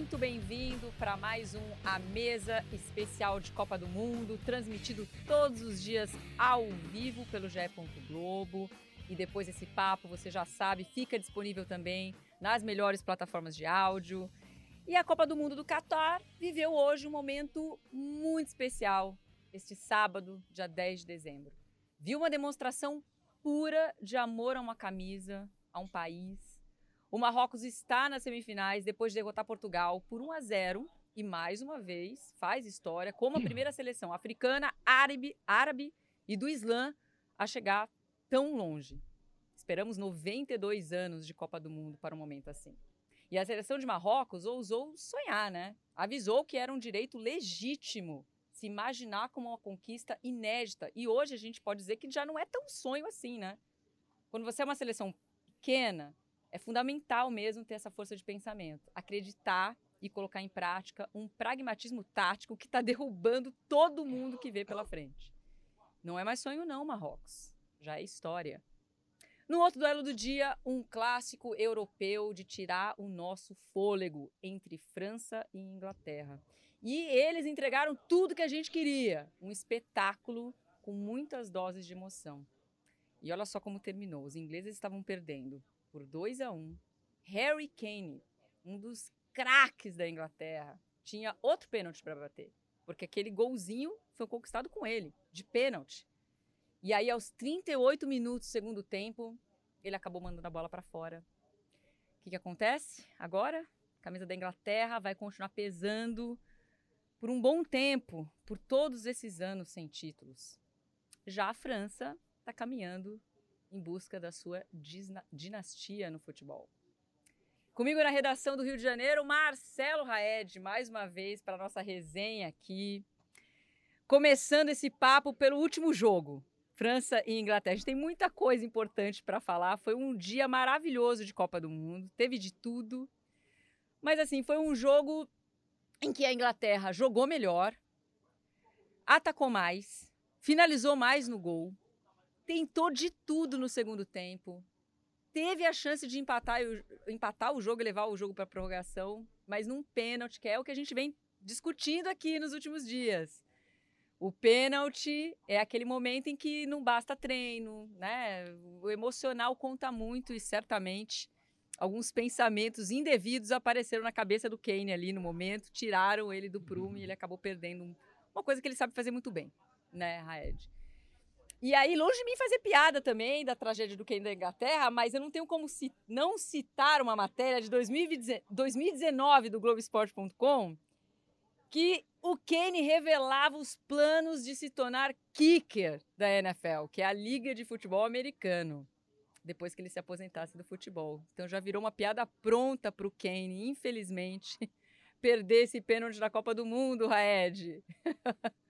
Muito bem-vindo para mais um A Mesa Especial de Copa do Mundo, transmitido todos os dias ao vivo pelo GE. Globo. E depois esse papo, você já sabe, fica disponível também nas melhores plataformas de áudio. E a Copa do Mundo do Catar viveu hoje um momento muito especial, este sábado, dia 10 de dezembro. Viu uma demonstração pura de amor a uma camisa, a um país. O Marrocos está nas semifinais depois de derrotar Portugal por 1 a 0 e mais uma vez faz história como a primeira seleção africana, árabe, árabe e do Islã a chegar tão longe. Esperamos 92 anos de Copa do Mundo para um momento assim. E a seleção de Marrocos ousou sonhar, né? Avisou que era um direito legítimo se imaginar como uma conquista inédita. E hoje a gente pode dizer que já não é tão sonho assim, né? Quando você é uma seleção pequena, é fundamental mesmo ter essa força de pensamento, acreditar e colocar em prática um pragmatismo tático que está derrubando todo mundo que vê pela frente. Não é mais sonho, não, Marrocos. Já é história. No outro duelo do dia, um clássico europeu de tirar o nosso fôlego entre França e Inglaterra. E eles entregaram tudo que a gente queria: um espetáculo com muitas doses de emoção. E olha só como terminou: os ingleses estavam perdendo por 2 a 1. Harry Kane, um dos craques da Inglaterra, tinha outro pênalti para bater, porque aquele golzinho foi conquistado com ele, de pênalti. E aí, aos 38 minutos do segundo tempo, ele acabou mandando a bola para fora. O que, que acontece agora? A camisa da Inglaterra vai continuar pesando por um bom tempo, por todos esses anos sem títulos. Já a França está caminhando em busca da sua dinastia no futebol. Comigo na redação do Rio de Janeiro, Marcelo Raed, mais uma vez para nossa resenha aqui. Começando esse papo pelo último jogo, França e Inglaterra. A gente tem muita coisa importante para falar. Foi um dia maravilhoso de Copa do Mundo, teve de tudo. Mas assim, foi um jogo em que a Inglaterra jogou melhor, atacou mais, finalizou mais no gol, tentou de tudo no segundo tempo, teve a chance de empatar, empatar o jogo e levar o jogo para prorrogação, mas num pênalti, que é o que a gente vem discutindo aqui nos últimos dias. O pênalti é aquele momento em que não basta treino, né? O emocional conta muito e certamente alguns pensamentos indevidos apareceram na cabeça do Kane ali no momento, tiraram ele do prumo e ele acabou perdendo uma coisa que ele sabe fazer muito bem, né, Raed? E aí, longe de mim fazer piada também da tragédia do Kane da Inglaterra, mas eu não tenho como ci não citar uma matéria de 2019 do Globoesporte.com que o Kane revelava os planos de se tornar kicker da NFL, que é a Liga de Futebol Americano, depois que ele se aposentasse do futebol. Então já virou uma piada pronta para o Kane, infelizmente, perder esse pênalti na Copa do Mundo, Raed.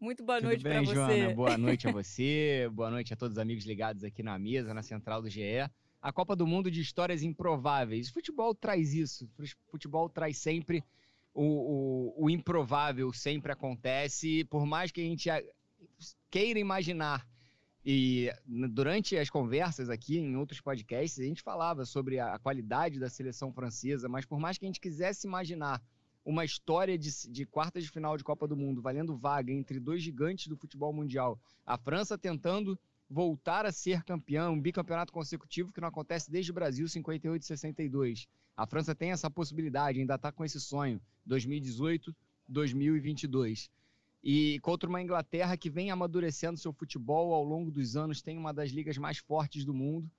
Muito boa Tudo noite para você. Joana? Boa noite a você, boa noite a todos os amigos ligados aqui na mesa, na central do GE. A Copa do Mundo de histórias improváveis. O futebol traz isso. O futebol traz sempre o, o, o improvável sempre acontece, por mais que a gente queira imaginar. E durante as conversas aqui em outros podcasts, a gente falava sobre a qualidade da seleção francesa, mas por mais que a gente quisesse imaginar uma história de, de quartas de final de Copa do Mundo, valendo vaga entre dois gigantes do futebol mundial, a França tentando voltar a ser campeão, um bicampeonato consecutivo que não acontece desde o Brasil 58 e 62. A França tem essa possibilidade, ainda está com esse sonho, 2018, 2022. E contra uma Inglaterra que vem amadurecendo seu futebol ao longo dos anos, tem uma das ligas mais fortes do mundo.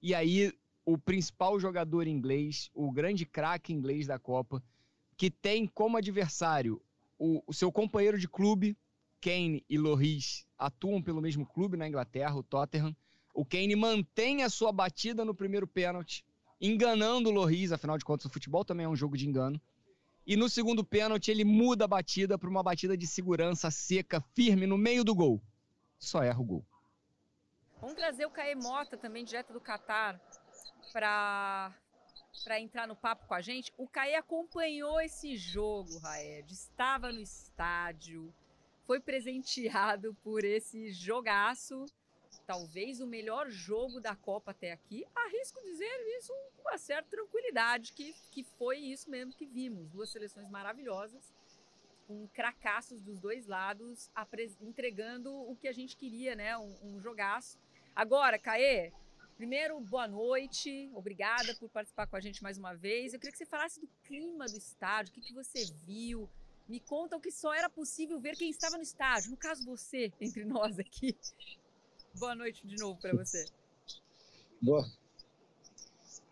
E aí, o principal jogador inglês, o grande craque inglês da Copa, que tem como adversário o, o seu companheiro de clube, Kane e Loris, atuam pelo mesmo clube na Inglaterra, o Tottenham. O Kane mantém a sua batida no primeiro pênalti, enganando o Loris, afinal de contas o futebol também é um jogo de engano. E no segundo pênalti ele muda a batida para uma batida de segurança seca, firme, no meio do gol. Só erra o gol. Vamos trazer o Caê Mota também, direto do Catar, para para entrar no papo com a gente. O Caê acompanhou esse jogo, Raed, estava no estádio, foi presenteado por esse jogaço, talvez o melhor jogo da Copa até aqui. Arrisco dizer isso com uma certa tranquilidade, que, que foi isso mesmo que vimos. Duas seleções maravilhosas, com cracassos dos dois lados, entregando o que a gente queria, né? Um, um jogaço. Agora, Caê, Primeiro, boa noite, obrigada por participar com a gente mais uma vez. Eu queria que você falasse do clima do estádio, o que, que você viu. Me conta o que só era possível ver quem estava no estádio, no caso você, entre nós aqui. Boa noite de novo para você. Boa.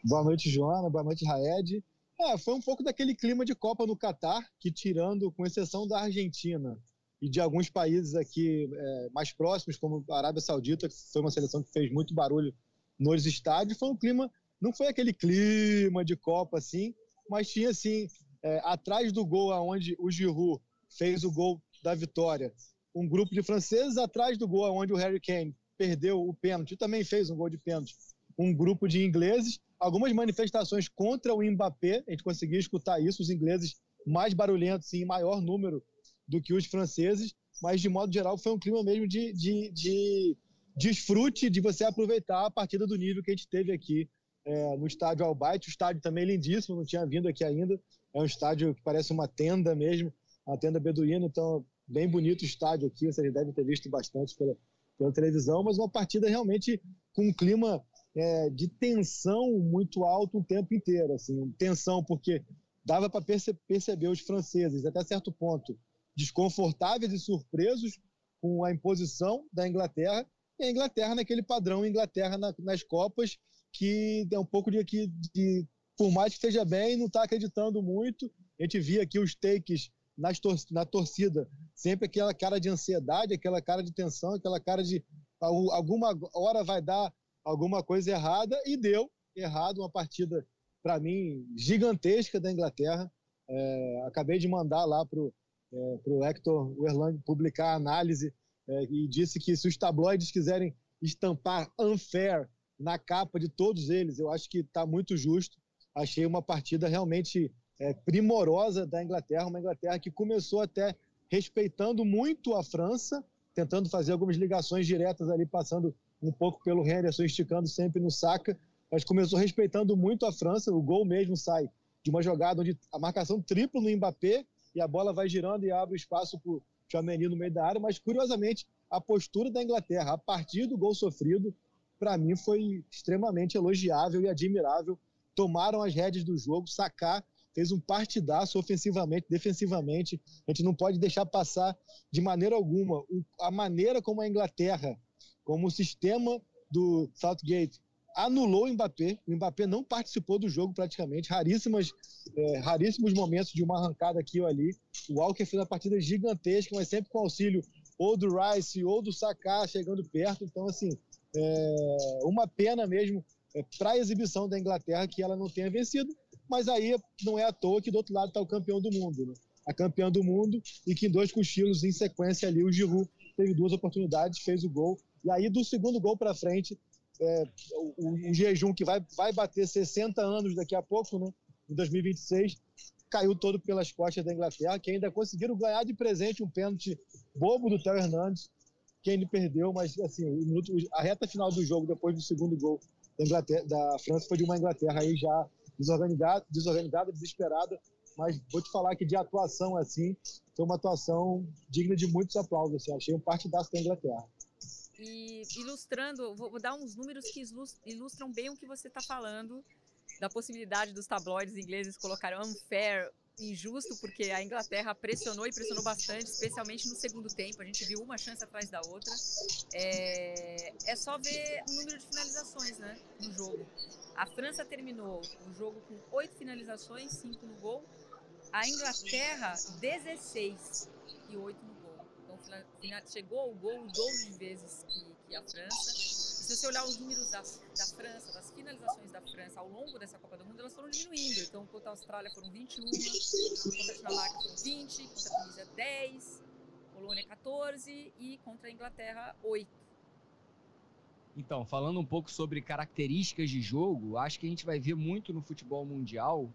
Boa noite, Joana. Boa noite, Raed. É, foi um pouco daquele clima de Copa no Catar, que tirando, com exceção da Argentina e de alguns países aqui é, mais próximos, como a Arábia Saudita, que foi uma seleção que fez muito barulho nos estádios, foi um clima, não foi aquele clima de Copa assim, mas tinha assim, é, atrás do gol aonde o Giroud fez o gol da vitória, um grupo de franceses, atrás do gol aonde o Harry Kane perdeu o pênalti, também fez um gol de pênalti, um grupo de ingleses, algumas manifestações contra o Mbappé, a gente conseguia escutar isso, os ingleses mais barulhentos e em maior número do que os franceses, mas de modo geral foi um clima mesmo de, de, de desfrute de você aproveitar a partida do nível que a gente teve aqui é, no estádio Albaite. O estádio também é lindíssimo, não tinha vindo aqui ainda. É um estádio que parece uma tenda mesmo, uma tenda beduína, então bem bonito o estádio aqui, vocês devem ter visto bastante pela, pela televisão, mas uma partida realmente com um clima é, de tensão muito alto o tempo inteiro. Assim, tensão porque dava para perce perceber os franceses, até certo ponto, desconfortáveis e surpresos com a imposição da Inglaterra, e a Inglaterra naquele padrão Inglaterra na, nas Copas, que é um pouco de, de, de por mais que esteja bem, não está acreditando muito. A gente via aqui os takes nas tor na torcida, sempre aquela cara de ansiedade, aquela cara de tensão, aquela cara de alguma hora vai dar alguma coisa errada, e deu errado uma partida, para mim, gigantesca da Inglaterra. É, acabei de mandar lá para o é, Hector Werlang publicar a análise é, e disse que se os tabloides quiserem estampar unfair na capa de todos eles, eu acho que está muito justo. Achei uma partida realmente é, primorosa da Inglaterra, uma Inglaterra que começou até respeitando muito a França, tentando fazer algumas ligações diretas ali, passando um pouco pelo Henderson, esticando sempre no saca, mas começou respeitando muito a França. O gol mesmo sai de uma jogada onde a marcação triplo no Mbappé e a bola vai girando e abre espaço para Chouameni no meio da área, mas curiosamente a postura da Inglaterra a partir do gol sofrido, para mim foi extremamente elogiável e admirável. Tomaram as rédeas do jogo, sacar fez um partidaço ofensivamente, defensivamente. A gente não pode deixar passar de maneira alguma a maneira como a Inglaterra, como o sistema do Southgate anulou o Mbappé. O Mbappé não participou do jogo praticamente. Raríssimas, é, raríssimos momentos de uma arrancada aqui ou ali. O Walker fez uma partida gigantesca, mas sempre com auxílio ou do Rice ou do Saká chegando perto. Então, assim, é uma pena mesmo é, para a exibição da Inglaterra que ela não tenha vencido. Mas aí não é à toa que do outro lado está o campeão do mundo. Né? A campeã do mundo e que em dois cochilos em sequência ali o Giroud teve duas oportunidades, fez o gol. E aí do segundo gol para frente é, o, o, jejum que vai, vai bater 60 anos daqui a pouco, né, em 2026, caiu todo pelas costas da Inglaterra, que ainda conseguiram ganhar de presente um pênalti bobo do Theo Hernandes, que ele perdeu, mas assim, a reta final do jogo, depois do segundo gol da, Inglaterra, da França, foi de uma Inglaterra aí já desorganizada, desorganizada, desesperada, mas vou te falar que de atuação assim, foi uma atuação digna de muitos aplausos, assim, achei um partidaço da Inglaterra. E ilustrando, vou dar uns números que ilustram bem o que você está falando, da possibilidade dos tabloides ingleses colocarem unfair, injusto, porque a Inglaterra pressionou e pressionou bastante, especialmente no segundo tempo. A gente viu uma chance atrás da outra. É, é só ver o número de finalizações né, no jogo. A França terminou o jogo com oito finalizações, cinco no gol. A Inglaterra, 16 e oito no chegou ao gol o dobro de vezes que, que a França. E se você olhar os números da, da França, das finalizações da França ao longo dessa Copa do Mundo, elas foram diminuindo. Então, contra a Austrália foram 21, contra a Dinamarca foram 20, contra a Tunísia 10, Polônia 14 e contra a Inglaterra 8. Então, falando um pouco sobre características de jogo, acho que a gente vai ver muito no futebol mundial,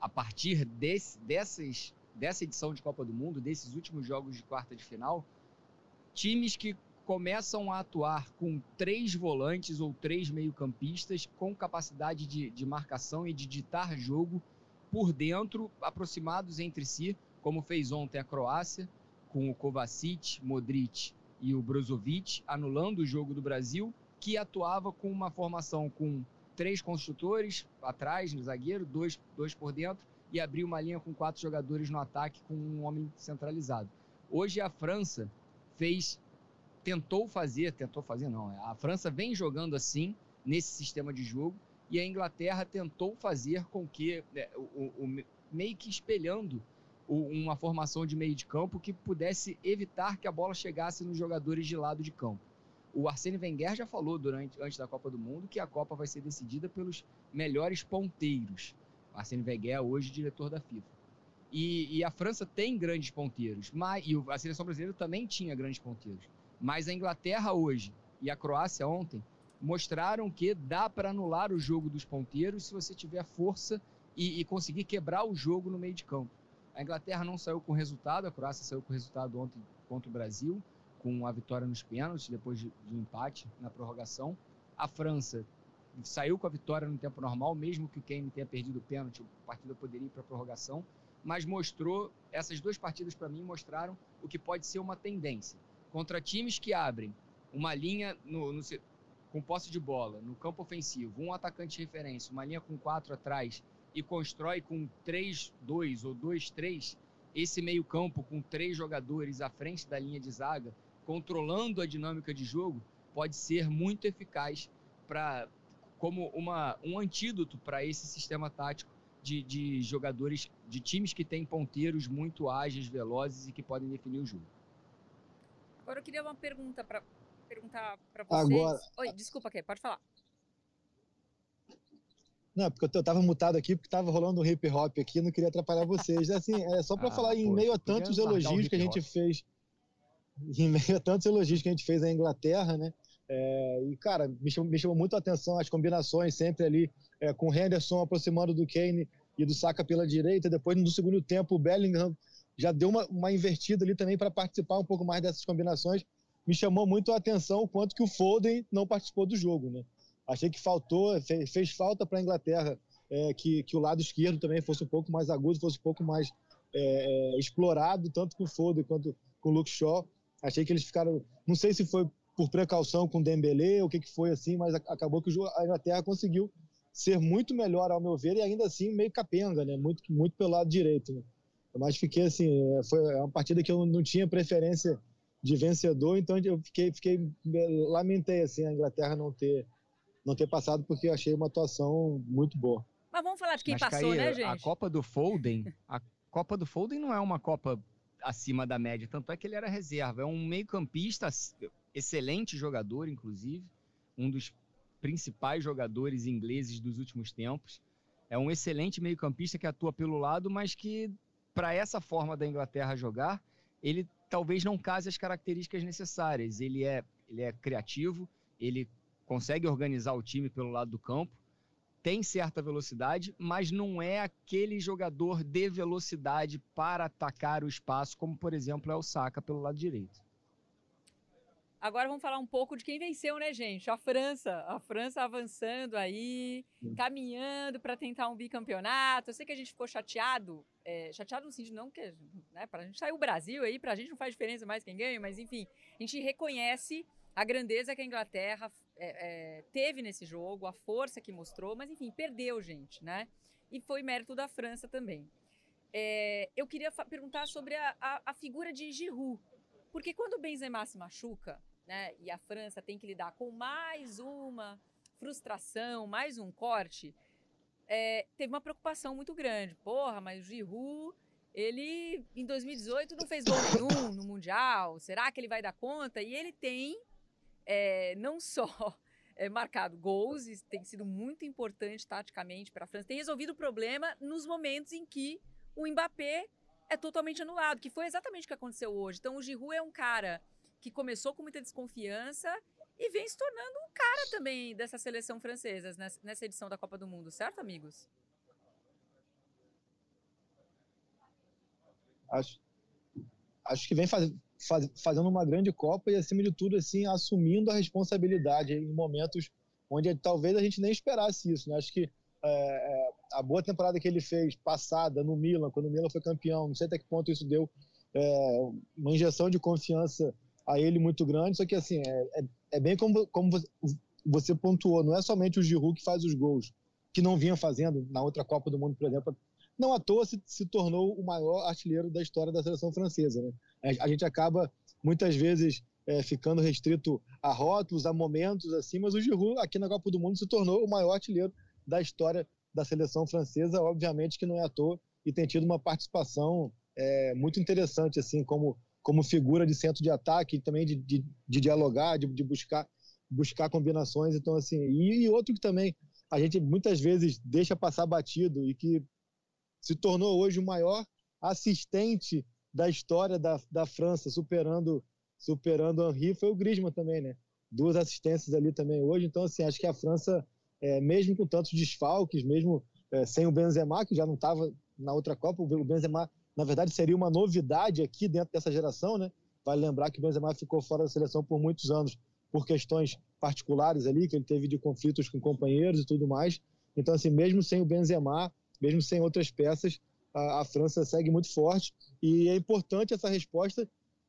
a partir desse, dessas, dessa edição de Copa do Mundo, desses últimos jogos de quarta de final, times que começam a atuar com três volantes ou três meio-campistas com capacidade de, de marcação e de ditar jogo por dentro, aproximados entre si, como fez ontem a Croácia, com o Kovacic, Modric e o Brozovic, anulando o jogo do Brasil, que atuava com uma formação com três construtores atrás, no zagueiro, dois, dois por dentro, e abriu uma linha com quatro jogadores no ataque com um homem centralizado. Hoje a França fez, tentou fazer, tentou fazer não, a França vem jogando assim, nesse sistema de jogo, e a Inglaterra tentou fazer com que, né, o, o, meio que espelhando uma formação de meio de campo que pudesse evitar que a bola chegasse nos jogadores de lado de campo. O Arsene Wenger já falou durante antes da Copa do Mundo que a Copa vai ser decidida pelos melhores ponteiros. O Arsene Wenger é hoje diretor da FIFA. E, e, a França tem grandes ponteiros, mas, e a seleção brasileira também tinha grandes ponteiros. Mas a Inglaterra hoje e a Croácia ontem mostraram que dá para anular o jogo dos ponteiros se você tiver força e, e conseguir quebrar o jogo no meio de campo. A Inglaterra não saiu com resultado, a Croácia saiu com resultado ontem contra o Brasil, com a vitória nos pênaltis, depois de, de um empate na prorrogação. A França saiu com a vitória no tempo normal, mesmo que o Kane tenha perdido o pênalti, a partida poderia ir para a prorrogação, mas mostrou, essas duas partidas para mim mostraram o que pode ser uma tendência. Contra times que abrem uma linha no, no, com posse de bola, no campo ofensivo, um atacante de referência, uma linha com quatro atrás e constrói com 3-2 ou 2-3 esse meio-campo com três jogadores à frente da linha de zaga, controlando a dinâmica de jogo, pode ser muito eficaz para como uma, um antídoto para esse sistema tático de, de jogadores, de times que têm ponteiros muito ágeis, velozes e que podem definir o jogo. Agora eu queria uma pergunta para perguntar para vocês. Agora... Oi, desculpa, Ké, pode falar. Não, porque eu estava mutado aqui, porque estava rolando um hip hop aqui, não queria atrapalhar vocês. Assim, é só para ah, falar, em meio a tantos elogios que a gente fez, em meio a tantos elogios que a gente fez à Inglaterra, né? É, e, cara, me chamou, me chamou muito a atenção as combinações sempre ali, é, com o Henderson aproximando do Kane e do Saka pela direita. Depois, no segundo tempo, o Bellingham já deu uma, uma invertida ali também para participar um pouco mais dessas combinações. Me chamou muito a atenção o quanto que o Foden não participou do jogo, né? Achei que faltou, fez, fez falta para a Inglaterra é, que, que o lado esquerdo também fosse um pouco mais agudo, fosse um pouco mais é, é, explorado, tanto com o Foden quanto com o Luke Shaw. Achei que eles ficaram, não sei se foi por precaução com o Dembélé, ou o que, que foi assim, mas acabou que a Inglaterra conseguiu ser muito melhor, ao meu ver, e ainda assim meio capenga, né? Muito, muito pelo lado direito. Né? Mas fiquei assim, é, foi uma partida que eu não tinha preferência de vencedor, então eu fiquei, fiquei lamentei assim a Inglaterra não ter não ter passado porque eu achei uma atuação muito boa. Mas vamos falar de quem Mas, passou, né, gente? A Copa do Foden, a Copa do Foden não é uma Copa acima da média, tanto é que ele era reserva. É um meio-campista, excelente jogador, inclusive, um dos principais jogadores ingleses dos últimos tempos. É um excelente meio-campista que atua pelo lado, mas que, para essa forma da Inglaterra jogar, ele talvez não case as características necessárias. Ele é, ele é criativo, ele consegue organizar o time pelo lado do campo, tem certa velocidade, mas não é aquele jogador de velocidade para atacar o espaço, como por exemplo é o Saka pelo lado direito. Agora vamos falar um pouco de quem venceu, né, gente? A França. A França avançando aí, caminhando para tentar um bicampeonato. Eu sei que a gente ficou chateado, é, chateado no sentido não que, né, para a gente sair o Brasil aí, para a gente não faz diferença mais quem ganha, mas enfim, a gente reconhece a grandeza que a Inglaterra é, é, teve nesse jogo, a força que mostrou, mas enfim, perdeu, gente, né? E foi mérito da França também. É, eu queria perguntar sobre a, a, a, figura de Giroud, porque quando o Benzema se machuca, né, e a França tem que lidar com mais uma frustração, mais um corte, é, teve uma preocupação muito grande. Porra, mas o Giroud, ele em 2018 não fez gol nenhum no Mundial, será que ele vai dar conta? E ele tem é, não só é, marcado gols, tem sido muito importante taticamente para a França, tem resolvido o problema nos momentos em que o Mbappé é totalmente anulado, que foi exatamente o que aconteceu hoje. Então o Giroud é um cara que começou com muita desconfiança e vem se tornando um cara também dessa seleção francesa nessa edição da Copa do Mundo, certo, amigos? Acho, acho que vem faz, faz, fazendo uma grande Copa e, acima de tudo, assim, assumindo a responsabilidade em momentos onde talvez a gente nem esperasse isso. Né? Acho que é, é, a boa temporada que ele fez passada no Milan, quando o Milan foi campeão, não sei até que ponto isso deu é, uma injeção de confiança a ele muito grande. Só que, assim, é, é, é bem como, como você pontuou, não é somente o Giroud que faz os gols, que não vinha fazendo na outra Copa do Mundo, por exemplo, não à toa se, se tornou o maior artilheiro da história da seleção francesa. Né? A, gente acaba, muitas vezes, é, ficando restrito a rótulos, a momentos, assim, mas o Giroud, aqui na Copa do Mundo, se tornou o maior artilheiro da história da seleção francesa, obviamente que não é à toa, e tem tido uma participação é, muito interessante, assim, como, como figura de centro de ataque, também de, de, de dialogar, de, de, buscar, buscar combinações. Então, assim, e, e outro que também a gente muitas vezes deixa passar batido e que se tornou hoje o maior assistente da história da, da França, superando superando Henri, foi o Griezmann também, né? Duas assistências ali também hoje. Então, assim, acho que a França, é, mesmo com tantos desfalques, mesmo é, sem o Benzema, que já não estava na outra Copa, o Benzema, na verdade, seria uma novidade aqui dentro dessa geração, né? Vale lembrar que o Benzema ficou fora da seleção por muitos anos por questões particulares ali, que ele teve de conflitos com companheiros e tudo mais. Então, assim, mesmo sem o Benzema, mesmo sem outras peças, a, a, França segue muito forte e é importante essa resposta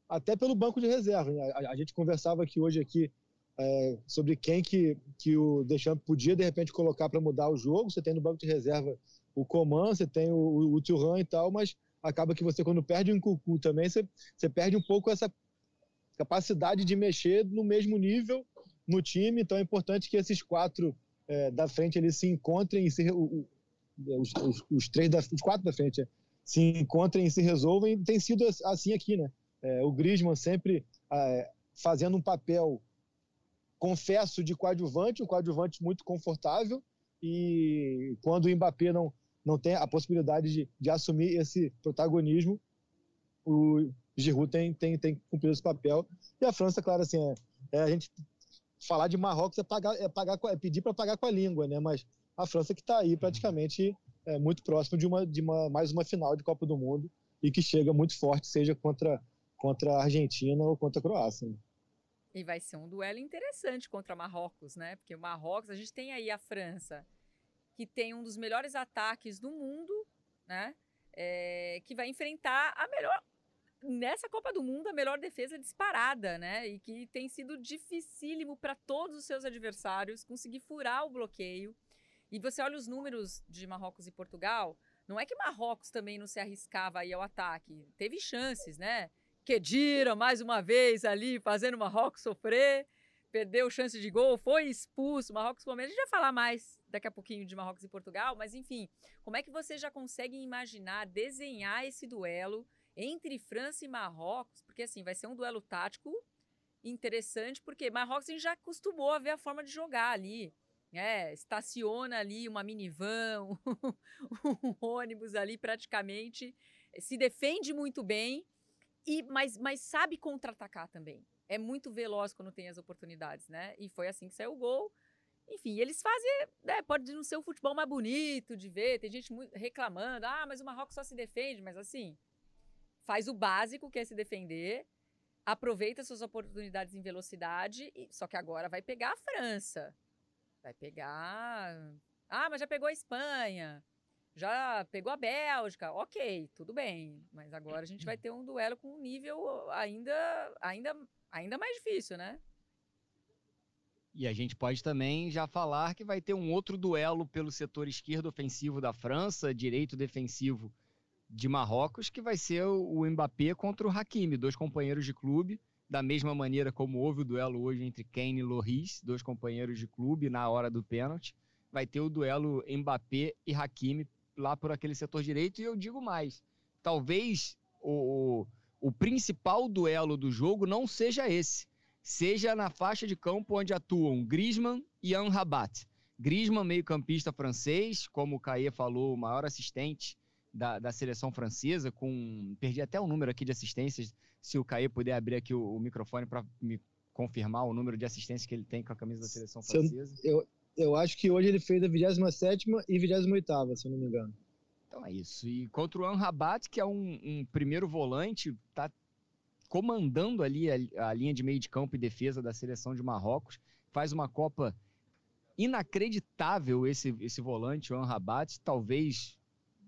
até pelo banco de reserva. Né? A, a, gente conversava aqui hoje aqui é, sobre quem que, que o Deschamps podia de repente colocar para mudar o jogo. Você tem no banco de reserva o Coman, você tem o, o, o Thuram e tal, mas acaba que você quando perde o Nkunku também você, você perde um pouco essa capacidade de mexer no mesmo nível no time. Então é importante que esses quatro é, da frente eles se encontrem e se, o, os, os, os, três da, os quatro da frente é, se encontrem e se resolvem. Tem sido assim aqui, né? É, o Griezmann sempre é, fazendo um papel, confesso, de coadjuvante, um coadjuvante muito confortável. E quando o Mbappé não, não tem a possibilidade de, de assumir esse protagonismo, o Giroud tem, tem, tem cumprido esse papel. E a França, claro, assim, é, é a gente falar de Marrocos é, pagar, é, pagar, é pedir para pagar com a língua, né? Mas a França que está aí praticamente é, muito próximo de, uma, de uma, mais uma final de Copa do Mundo e que chega muito forte, seja contra, contra a Argentina ou contra a Croácia. Né? E vai ser um duelo interessante contra Marrocos, né? Porque o Marrocos, a gente tem aí a França, que tem um dos melhores ataques do mundo, né? É, que vai enfrentar a melhor. Nessa Copa do Mundo, a melhor defesa disparada, né? E que tem sido dificílimo para todos os seus adversários conseguir furar o bloqueio. E você olha os números de Marrocos e Portugal, não é que Marrocos também não se arriscava aí ao ataque. Teve chances, né? Kedira, mais uma vez ali, fazendo Marrocos sofrer, perdeu chance de gol, foi expulso. Marrocos Palmeiras, a gente vai falar mais daqui a pouquinho de Marrocos e Portugal, mas enfim, como é que você já consegue imaginar, desenhar esse duelo entre França e Marrocos? Porque assim, vai ser um duelo tático interessante, porque Marrocos a gente já acostumou a ver a forma de jogar ali é, estaciona ali uma minivan, um, um ônibus ali praticamente, se defende muito bem, e mas, mas sabe contra-atacar também. É muito veloz quando tem as oportunidades, né? E foi assim que saiu o gol. Enfim, eles fazem, né, pode não ser o futebol mais bonito de ver, tem gente reclamando, ah, mas o Marrocos só se defende, mas assim, faz o básico, que é se defender, aproveita suas oportunidades em velocidade, só que agora vai pegar a França. Vai pegar. Ah, mas já pegou a Espanha. Já pegou a Bélgica. Ok, tudo bem. Mas agora a gente vai ter um duelo com um nível ainda, ainda, ainda mais difícil, né? E a gente pode também já falar que vai ter um outro duelo pelo setor esquerdo ofensivo da França, direito defensivo de Marrocos, que vai ser o Mbappé contra o Hakimi, dois companheiros de clube da mesma maneira como houve o duelo hoje entre Kane e Loris, dois companheiros de clube, na hora do pênalti, vai ter o duelo Mbappé e Hakimi lá por aquele setor direito. E eu digo mais, talvez o, o, o principal duelo do jogo não seja esse, seja na faixa de campo onde atuam Griezmann e Anrabat. Griezmann, meio-campista francês, como o Caê falou, o maior assistente da, da seleção francesa, com. Perdi até o número aqui de assistências. Se o Caê puder abrir aqui o, o microfone para me confirmar o número de assistências que ele tem com a camisa da seleção francesa. Eu, eu acho que hoje ele fez a 27 e 28, se eu não me engano. Então é isso. E contra o Anrabat, que é um, um primeiro volante, tá comandando ali a, a, linha de meio de campo e defesa da seleção de Marrocos. Faz uma Copa inacreditável esse, esse volante, o Anrabat. Talvez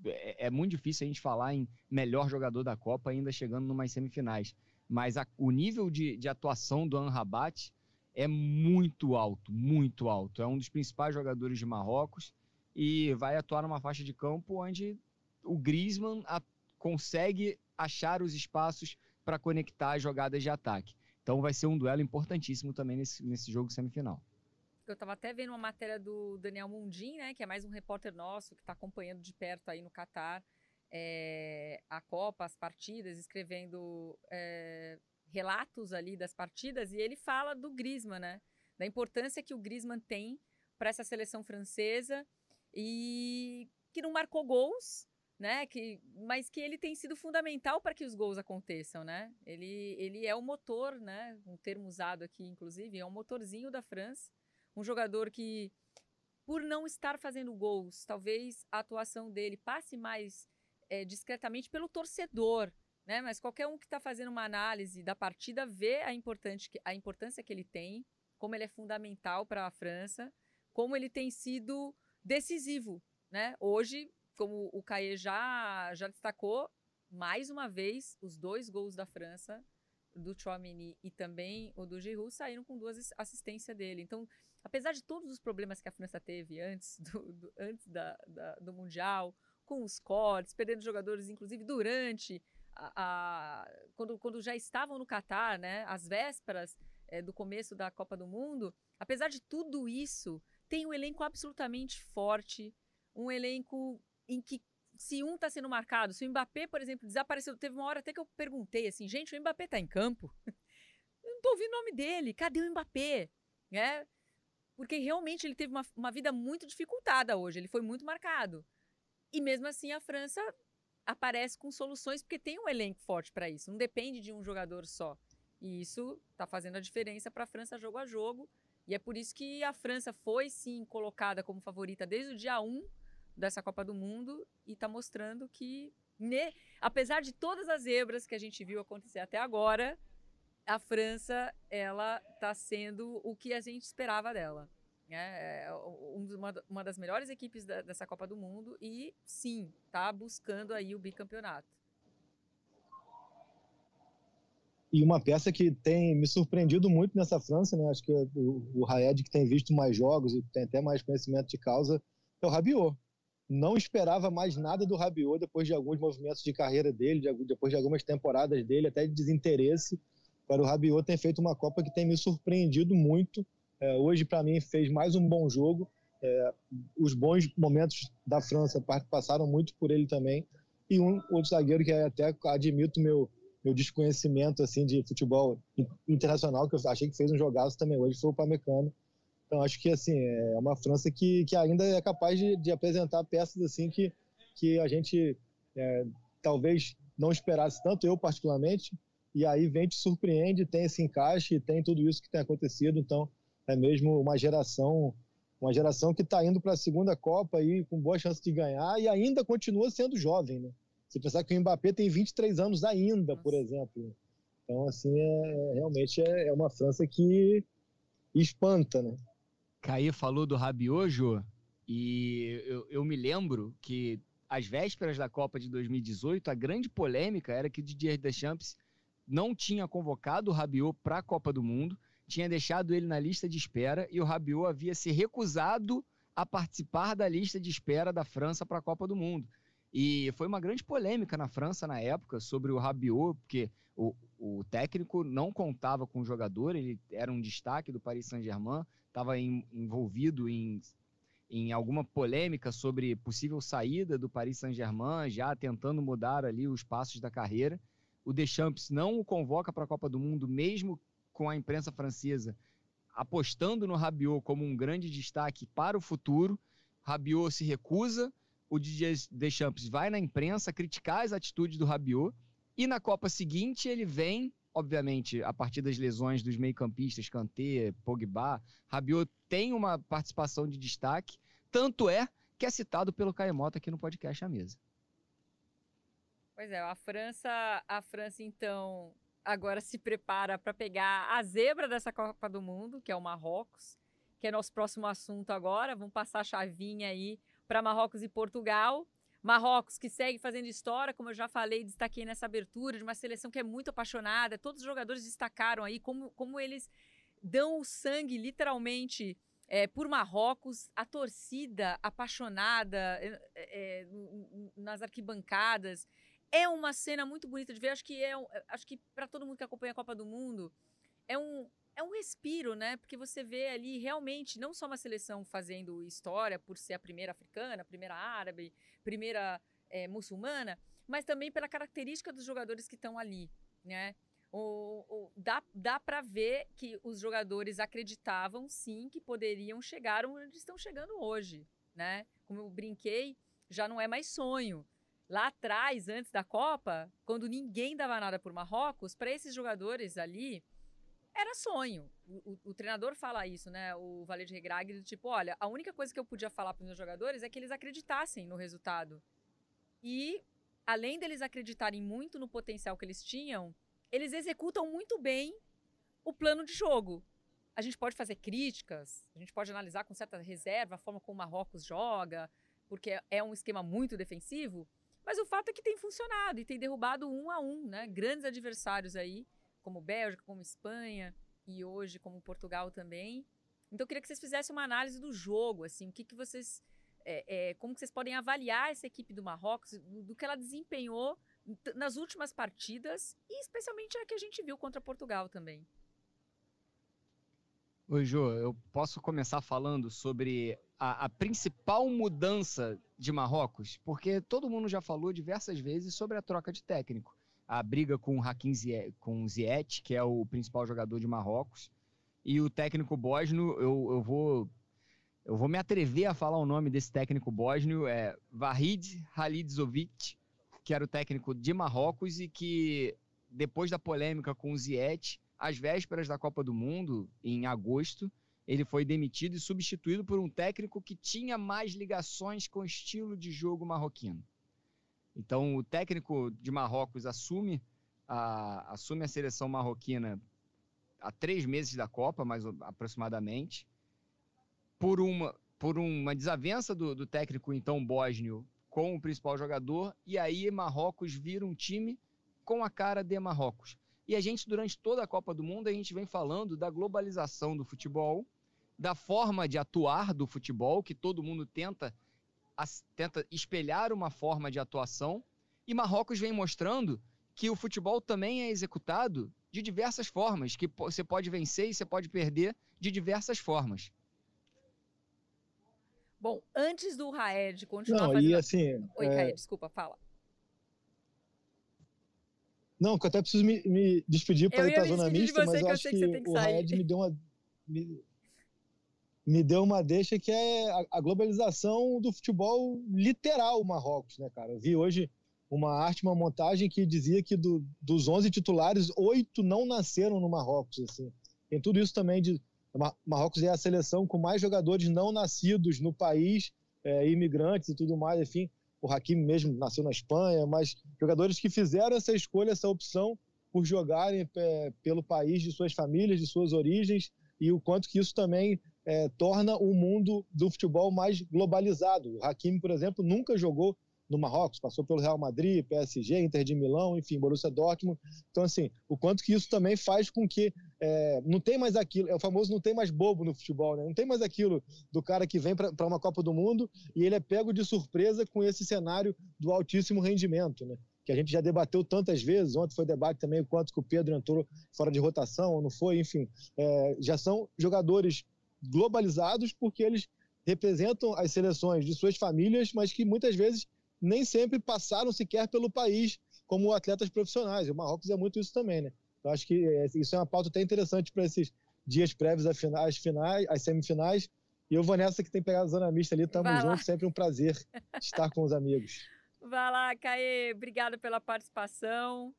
é, é, muito difícil a gente falar em melhor jogador da Copa ainda chegando numas semifinais. Mas a, o nível de, de atuação do Anrabat é muito alto, muito alto. É um dos principais jogadores de Marrocos e vai atuar numa faixa de campo onde o Griezmann a, consegue achar os espaços para conectar as jogadas de ataque. Então vai ser um duelo importantíssimo também nesse, nesse jogo semifinal. Eu estava até vendo uma matéria do Daniel Mundim, né, que é mais um repórter nosso que está acompanhando de perto aí no Catar é, a Copa, as partidas, escrevendo é, relatos ali das partidas e ele fala do Griezmann, né, da importância que o Griezmann tem para essa seleção francesa e que não marcou gols, né? Que, mas que ele tem sido fundamental para que os gols aconteçam, né? Ele, ele é o motor, né? Um termo usado aqui, inclusive, é um motorzinho da França. Um jogador que, por não estar fazendo gols, talvez a atuação dele passe mais é, discretamente pelo torcedor, né? Mas qualquer um que está fazendo uma análise da partida vê a, importante, a importância que ele tem, como ele é fundamental para a França, como ele tem sido decisivo, né? Hoje, como o Caê já, já destacou, mais uma vez, os dois gols da França, do Chouameni e também o do Giroud, saíram com duas assistências dele. Então, apesar de todos os problemas que a França teve antes do, do antes da, da, do Mundial, com os cortes, perdendo jogadores, inclusive durante a, a, quando, quando já estavam no Catar, né, às vésperas é, do começo da Copa do Mundo, apesar de tudo isso, tem um elenco absolutamente forte, um elenco em que se um está sendo marcado, se o Mbappé, por exemplo, desapareceu, teve uma hora até que eu perguntei assim, gente, o Mbappé está em campo? eu não tô ouvindo o nome dele, cadê o Mbappé? Né? Porque realmente ele teve uma, uma vida muito dificultada hoje, ele foi muito marcado. E mesmo assim a França aparece com soluções porque tem um elenco forte para isso, não depende de um jogador só. E isso está fazendo a diferença para a França jogo a jogo. E é por isso que a França foi sim colocada como favorita desde o dia 1 dessa Copa do Mundo e está mostrando que, né, apesar de todas as zebras que a gente viu acontecer até agora, a França ela está sendo o que a gente esperava dela. Né? É uma, das melhores equipes dessa Copa do Mundo e sim está buscando aí o bicampeonato. e uma peça que tem me surpreendido muito nessa França, né? Acho que o, o Raed, que tem visto mais jogos e tem até mais conhecimento de causa, é o Rabiot. Não esperava mais nada do Rabiot depois de alguns movimentos de carreira dele, de, depois de algumas temporadas dele, até de desinteresse. Para o Rabiot tem feito uma Copa que tem me surpreendido muito. É, hoje, para mim, fez mais um bom jogo. É, os bons momentos da França passaram muito por ele também. E um outro zagueiro que até admito meu meu desconhecimento assim de futebol internacional, que eu achei que fez um jogaço também hoje, foi o Pamecano. Então acho que assim é uma França que, que ainda é capaz de, de apresentar peças assim que, que a gente é, talvez não esperasse tanto, eu particularmente, e aí vem te surpreende, tem esse encaixe, tem tudo isso que tem acontecido, então é mesmo uma geração uma geração que está indo para a segunda Copa aí com boa chance de ganhar e ainda continua sendo jovem, né? Você pensar que o Mbappé tem 23 anos ainda, Nossa. por exemplo. Então, assim, é, realmente é, é, uma França que espanta, né? Caí falou do Rabiot, Jô, e eu, eu me lembro que às vésperas da Copa de 2018, a grande polêmica era que o Didier Deschamps não tinha convocado o Rabiot para a Copa do Mundo, tinha deixado ele na lista de espera e o Rabiot havia se recusado a participar da lista de espera da França para a Copa do Mundo. E foi uma grande polêmica na França na época sobre o Rabiot, porque o, o técnico não contava com o jogador, ele era um destaque do Paris Saint-Germain, estava envolvido em, em alguma polêmica sobre possível saída do Paris Saint-Germain, já tentando mudar ali os passos da carreira. O Deschamps não o convoca para a Copa do Mundo, mesmo com a imprensa francesa apostando no Rabiot como um grande destaque para o futuro. Rabiot se recusa, o Didier Deschamps vai na imprensa criticar as atitudes do Rabiot e na Copa seguinte ele vem obviamente, a partir das lesões dos meio-campistas, Kanté, Pogba, Rabiot tem uma participação de destaque, tanto é que é citado pelo Caemota aqui no podcast à mesa. Pois é, a França, a França então agora se prepara para pegar a zebra dessa Copa do Mundo, que é o Marrocos, que é nosso próximo assunto agora. Vamos passar a chavinha aí para Marrocos e Portugal. Marrocos que segue fazendo história, como eu já falei, destaquei nessa abertura, de uma seleção que é muito apaixonada. Todos os jogadores destacaram aí como, como eles dão o sangue, literalmente, é, por Marrocos. A torcida apaixonada é, é, nas arquibancadas. É uma cena muito bonita de ver. Acho que é, acho que para todo mundo que acompanha a Copa do Mundo é um é um respiro, né? Porque você vê ali realmente não só uma seleção fazendo história por ser a primeira africana, a primeira árabe, primeira é, muçulmana, mas também pela característica dos jogadores que estão ali, né? O, o, dá dá para ver que os jogadores acreditavam sim que poderiam chegar onde estão chegando hoje, né? Como eu brinquei, já não é mais sonho. Lá atrás, antes da Copa, quando ninguém dava nada por Marrocos, para esses jogadores ali, era sonho. O, o, o, treinador fala isso, né? O Valer de Regrag, tipo, olha, a única coisa que eu podia falar para os meus jogadores é que eles acreditassem no resultado. E, além deles acreditarem muito no potencial que eles tinham, eles executam muito bem o plano de jogo. A gente pode fazer críticas, a gente pode analisar com certa reserva a forma como o Marrocos joga, porque é um esquema muito defensivo, mas o fato é que tem funcionado e tem derrubado um a um, né? Grandes adversários aí como Bélgica, como Espanha e hoje como Portugal também. Então eu queria que vocês fizessem uma análise do jogo, assim, o que, que vocês, é, é, como que vocês podem avaliar essa equipe do Marrocos, do, do que ela desempenhou nas últimas partidas e especialmente a que a gente viu contra Portugal também. Oi, Jô, eu posso começar falando sobre a, a, principal mudança de Marrocos, porque todo mundo já falou diversas vezes sobre a troca de técnico a briga com o Hakim Ziyech, com Ziyech, que é o principal jogador de Marrocos. E o técnico bósnio, eu, eu vou eu vou me atrever a falar o nome desse técnico bósnio, é Vahid Halidzovic, que era o técnico de Marrocos e que, depois da polêmica com o Ziyech, às vésperas da Copa do Mundo, em agosto, ele foi demitido e substituído por um técnico que tinha mais ligações com o estilo de jogo marroquino. Então, o técnico de Marrocos assume a, assume a seleção marroquina há três meses da Copa, mais aproximadamente, por uma, por uma desavença do, do técnico, então, bósnio, com o principal jogador, e aí Marrocos vira um time com a cara de Marrocos. E a gente, durante toda a Copa do Mundo, a gente vem falando da globalização do futebol, da forma de atuar do futebol, que todo mundo tenta tenta espelhar uma forma de atuação, e Marrocos vem mostrando que o futebol também é executado de diversas formas, que você pode vencer e você pode perder de diversas formas. Bom, antes do Raed continuar Não, fazendo... E assim, Oi, é... Raed, desculpa, fala. Não, que eu até preciso me, me despedir para ir para a zona mista, mas eu acho que, que, que o Raed me deu uma... Me me deu uma deixa que é a, globalização do futebol literal Marrocos, né, cara? Eu vi hoje uma arte, uma montagem que dizia que do, dos 11 titulares, oito não nasceram no Marrocos, assim. Tem tudo isso também de Marrocos é a seleção com mais jogadores não nascidos no país, é, imigrantes e tudo mais, enfim. O Hakimi mesmo nasceu na Espanha, mas jogadores que fizeram essa escolha, essa opção por jogarem é, pelo país de suas famílias, de suas origens, e o quanto que isso também é, torna o mundo do futebol mais globalizado. O Hakimi, por exemplo, nunca jogou no Marrocos, passou pelo Real Madrid, PSG, Inter de Milão, enfim, Borussia Dortmund. Então, assim, o quanto que isso também faz com que é, não tem mais aquilo, é o famoso não tem mais bobo no futebol, né? Não tem mais aquilo do cara que vem para uma Copa do Mundo e ele é pego de surpresa com esse cenário do altíssimo rendimento, né? Que a gente já debateu tantas vezes. Ontem foi debate também o quanto que o Pedro entrou fora de rotação ou não foi, enfim. É, já são jogadores globalizados porque eles representam as seleções de suas famílias, mas que muitas vezes nem sempre passaram sequer pelo país como atletas profissionais. O Marrocos é muito isso também, né? Eu acho que é, isso é uma pauta até interessante para esses dias prévios às finais, finais, às semifinais. E eu vou nessa que tem pegado a zona mista ali. Tamo junto, sempre um prazer estar com os amigos. Vai lá, Caê. Obrigada pela participação.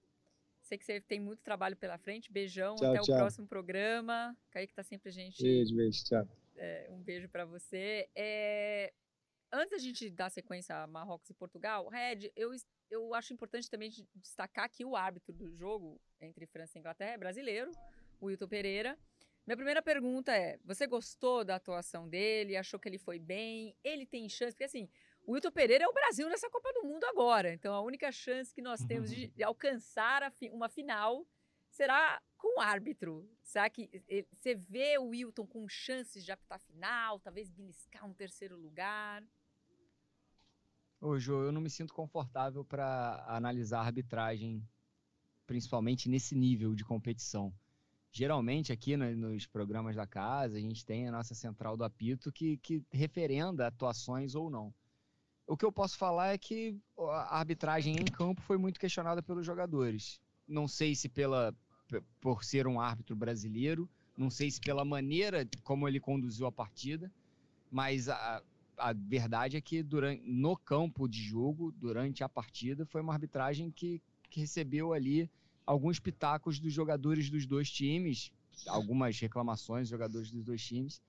Sei que você tem muito trabalho pela frente. Beijão, tchau, até tchau. o próximo programa. Kaique tá sempre a gente. Beijo, beijo, tchau. É, um beijo para você. É, antes da gente dar sequência a Marrocos e Portugal, Red, eu, eu acho importante também destacar que o árbitro do jogo entre França e Inglaterra é brasileiro, o Wilton Pereira. Minha primeira pergunta é: você gostou da atuação dele? Achou que ele foi bem? Ele tem chance? Porque assim, o Wilton Pereira é o Brasil nessa Copa do Mundo agora. Então a única chance que nós temos de, de alcançar fi, uma final será com o árbitro. Será que você vê o Wilton com chances de apitar final, talvez beliscar um terceiro lugar? Ô, Jô, eu não me sinto confortável para analisar a arbitragem, principalmente nesse nível de competição. Geralmente, aqui no, nos programas da casa, a gente tem a nossa central do apito que, que referenda atuações ou não. O que eu posso falar é que a arbitragem em campo foi muito questionada pelos jogadores. Não sei se pela, por ser um árbitro brasileiro, não sei se pela maneira como ele conduziu a partida, mas a, a verdade é que durante, no campo de jogo, durante a partida, foi uma arbitragem que, que recebeu ali alguns pitacos dos jogadores dos dois times, algumas reclamações dos jogadores dos dois times.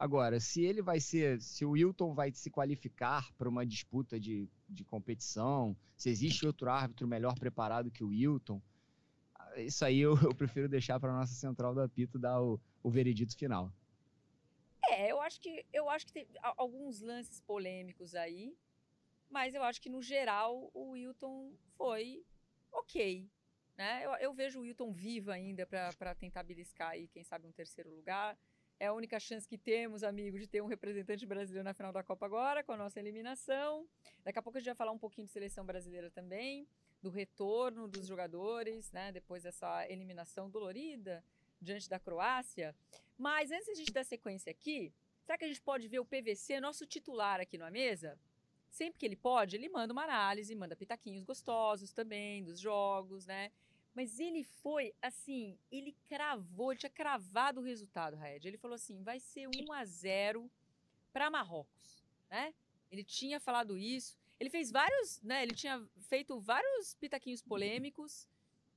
Agora, se ele vai ser, se o Wilton vai se qualificar para uma disputa de, de competição, se existe outro árbitro melhor preparado que o Wilton, isso aí eu, eu prefiro deixar para nossa central do apito dar o, o veredito final. É, eu acho que eu acho que tem alguns lances polêmicos aí, mas eu acho que no geral o Wilton foi ok. Né? Eu, eu vejo o Wilton vivo ainda para tentar beliscar aí, quem sabe, um terceiro lugar. É a única chance que temos, amigo, de ter um representante brasileiro na final da Copa agora, com a nossa eliminação. Daqui a pouco a gente vai falar um pouquinho de seleção brasileira também, do retorno dos jogadores, né? Depois dessa eliminação dolorida diante da Croácia. Mas antes a gente dar sequência aqui, será que a gente pode ver o PVC, nosso titular aqui na mesa? Sempre que ele pode, ele manda uma análise, manda pitaquinhos gostosos também dos jogos, né? Mas ele foi assim, ele cravou, ele tinha cravado o resultado, Raed. Ele falou assim: vai ser 1 a 0 para Marrocos, né? Ele tinha falado isso. Ele fez vários, né? Ele tinha feito vários pitaquinhos polêmicos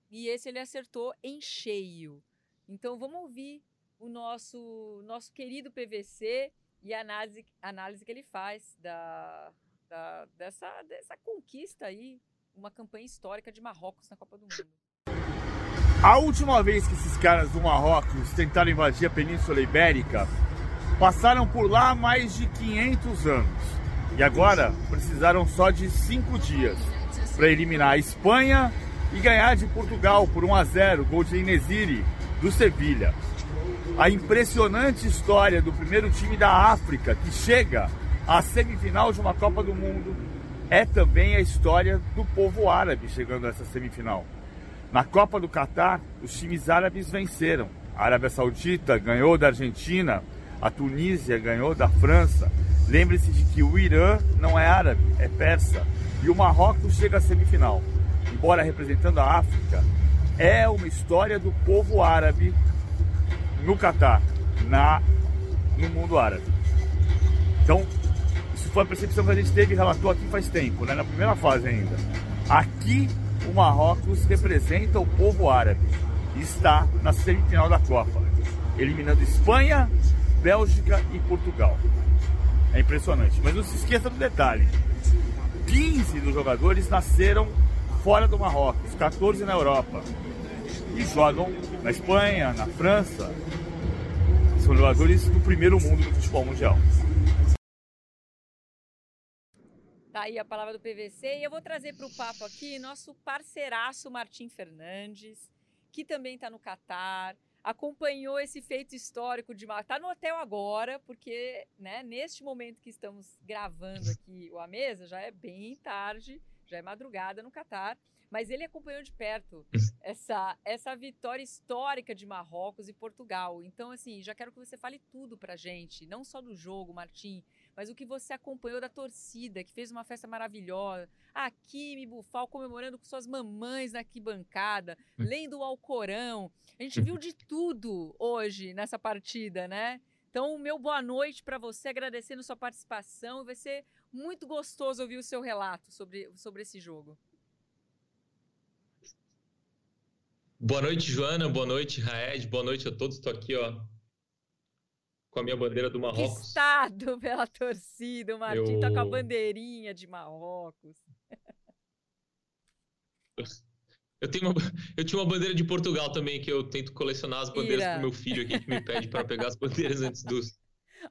e esse ele acertou em cheio. Então vamos ouvir o nosso, nosso querido PVC e a análise, análise que ele faz da, da, dessa, dessa conquista aí, uma campanha histórica de Marrocos na Copa do Mundo. A última vez que esses caras do Marrocos tentaram invadir a Península Ibérica, passaram por lá mais de 500 anos. E agora precisaram só de 5 dias para eliminar a Espanha e ganhar de Portugal por 1 a 0, gol de Inesiri do Sevilha a impressionante história do primeiro time da África que chega à semifinal de uma Copa do Mundo é também a história do povo árabe chegando a essa semifinal. Na Copa do Catar, os times árabes venceram. A Arábia Saudita ganhou da Argentina, a Tunísia ganhou da França. Lembre-se de que o Irã não é árabe, é persa. E o Marrocos chega à semifinal. Embora representando a África, é uma história do povo árabe no Catar, na, no mundo árabe. Então, isso foi a percepção que a gente teve e relatou aqui faz tempo, né? na primeira fase ainda. Aqui, o Marrocos representa o povo árabe e está na semifinal da Copa, eliminando Espanha, Bélgica e Portugal. É impressionante. Mas não se esqueça do detalhe: 15 dos jogadores nasceram fora do Marrocos, 14 na Europa e jogam na Espanha, na França. São jogadores do primeiro mundo do futebol mundial. Tá aí a palavra do PVC e eu vou trazer para o papo aqui nosso parceiraço Martim Fernandes, que também está no Catar, acompanhou esse feito histórico de está no hotel agora, porque né, neste momento que estamos gravando aqui a mesa já é bem tarde, já é madrugada no Catar mas ele acompanhou de perto essa, essa vitória histórica de Marrocos e Portugal. Então, assim, já quero que você fale tudo pra gente, não só do jogo, Martim, mas o que você acompanhou da torcida, que fez uma festa maravilhosa. Aqui, me Bufal comemorando com suas mamães na arquibancada, hum. lendo o Alcorão. A gente viu de tudo hoje nessa partida, né? Então, meu boa noite para você, agradecendo sua participação. Vai ser muito gostoso ouvir o seu relato sobre, sobre esse jogo. Boa noite, Joana. Boa noite, Raed. Boa noite a todos. Estou aqui, ó, com a minha bandeira do Marrocos. Conquistado pela torcida. O Martim eu... tá com a bandeirinha de Marrocos. Eu, tenho uma, eu tinha uma bandeira de Portugal também, que eu tento colecionar as bandeiras Ira. pro meu filho aqui, que me pede para pegar as bandeiras antes dos.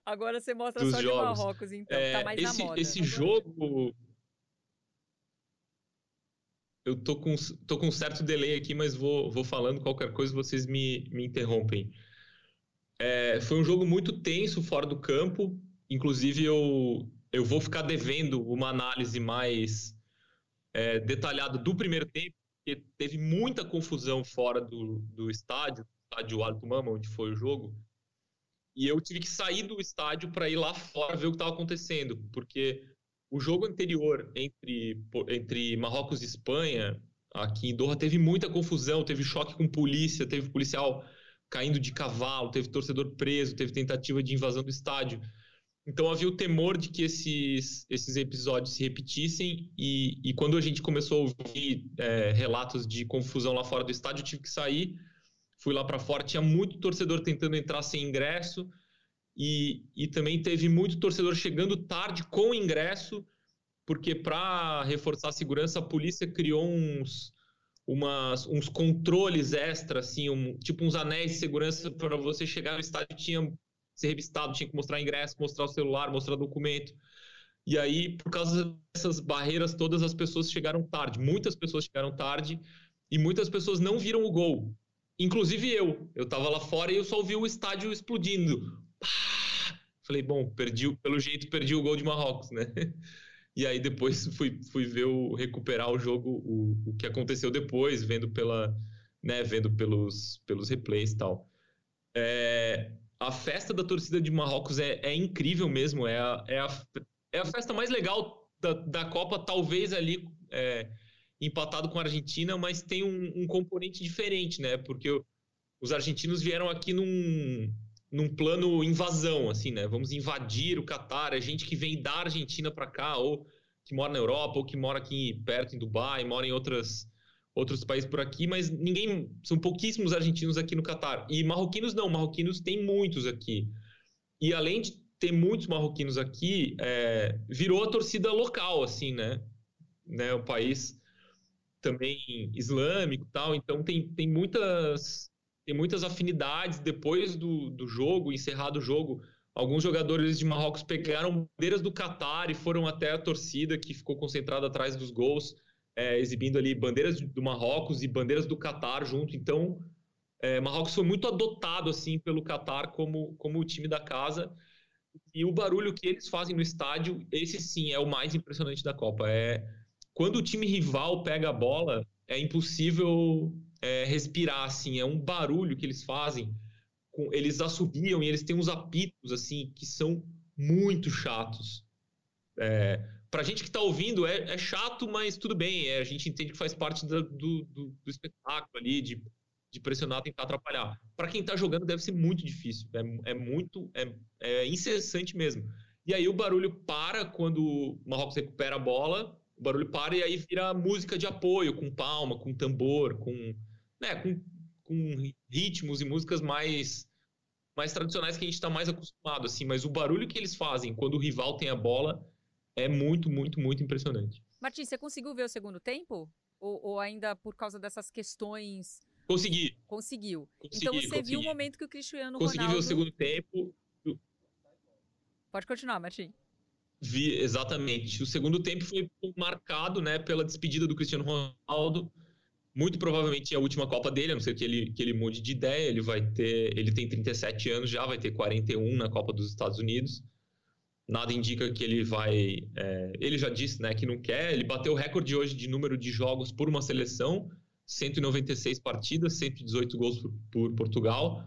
Agora você mostra só jogos. de Marrocos, então, é, tá mais esse, na moda. Esse jogo. Eu tô com, tô com um certo delay aqui, mas vou, vou falando qualquer coisa, vocês me, me interrompem. É, foi um jogo muito tenso fora do campo. Inclusive, eu, eu vou ficar devendo uma análise mais é, detalhada do primeiro tempo, porque teve muita confusão fora do, do estádio, estádio Alto Mama, onde foi o jogo. E eu tive que sair do estádio para ir lá fora ver o que estava acontecendo, porque o jogo anterior entre, entre Marrocos e Espanha, aqui em Doha, teve muita confusão, teve choque com polícia, teve policial caindo de cavalo, teve torcedor preso, teve tentativa de invasão do estádio. Então havia o temor de que esses, esses episódios se repetissem, e, e quando a gente começou a ouvir é, relatos de confusão lá fora do estádio, eu tive que sair, fui lá para fora. Tinha muito torcedor tentando entrar sem ingresso, e, e também teve muito torcedor chegando tarde com ingresso, porque para reforçar a segurança, a polícia criou uns, umas, uns controles extra, assim, um, tipo uns anéis de segurança para você chegar no estádio tinha ser revistado, tinha que mostrar ingresso, mostrar o celular, mostrar documento. E aí, por causa dessas barreiras todas, as pessoas chegaram tarde. Muitas pessoas chegaram tarde e muitas pessoas não viram o gol. Inclusive eu. Eu estava lá fora e eu só ouvi o estádio explodindo. Falei, bom, perdi, pelo jeito perdi o gol de Marrocos, né? E aí depois fui, fui ver o recuperar o jogo, o, o que aconteceu depois, vendo pela, né, vendo pelos, pelos replays e tal. É, a festa da torcida de Marrocos é, é incrível mesmo, é a, é, a, é a festa mais legal da, da Copa, talvez ali é, empatado com a Argentina, mas tem um, um componente diferente, né? Porque os argentinos vieram aqui num, num plano invasão, assim, né? Vamos invadir o Catar, é gente que vem da Argentina para cá, ou que mora na Europa, ou que mora aqui perto em Dubai, mora em outras, outros países por aqui, mas ninguém. São pouquíssimos argentinos aqui no Catar. E marroquinos não, marroquinos tem muitos aqui. E além de ter muitos marroquinos aqui, é, virou a torcida local, assim, né? né? O país também islâmico tal, então tem, tem muitas tem muitas afinidades depois do, do jogo, encerrado o jogo. Alguns jogadores de Marrocos pegaram bandeiras do Catar e foram até a torcida que ficou concentrada atrás dos gols, é, exibindo ali bandeiras do Marrocos e bandeiras do Catar junto. Então, é, Marrocos foi muito adotado assim pelo Catar como, como o time da casa. E o barulho que eles fazem no estádio, esse sim é o mais impressionante da Copa. É quando o time rival pega a bola, é impossível é, respirar, assim, é um barulho que eles fazem. Com, eles assobiam e eles têm uns apitos, assim, que são muito chatos. É, pra gente que tá ouvindo, é, é chato, mas tudo bem, é, a gente entende que faz parte do, do, do, espetáculo ali, de, de pressionar, tentar atrapalhar. Para quem tá jogando, deve ser muito difícil, é, é muito, é, é incessante mesmo. E aí o barulho para quando o Marrocos recupera a bola, o barulho para e aí vira música de apoio, com palma, com tambor, com né, com, com ritmos e músicas mais mais tradicionais que a gente está mais acostumado, assim, mas o barulho que eles fazem quando o rival tem a bola é muito, muito, muito impressionante. Martins, você conseguiu ver o segundo tempo? Ou, ou ainda por causa dessas questões? Consegui. Conseguiu. Consegui, então você consegui. viu o momento que o Cristiano consegui Ronaldo... Consegui ver o segundo tempo. Pode continuar, Martins. Vi, exatamente. O segundo tempo foi marcado né, pela despedida do Cristiano Ronaldo muito provavelmente é a última Copa dele, a não ser que ele, que ele mude de ideia. Ele vai ter. Ele tem 37 anos já, vai ter 41 na Copa dos Estados Unidos. Nada indica que ele vai. É, ele já disse né, que não quer. Ele bateu o recorde hoje de número de jogos por uma seleção: 196 partidas, 118 gols por, por Portugal.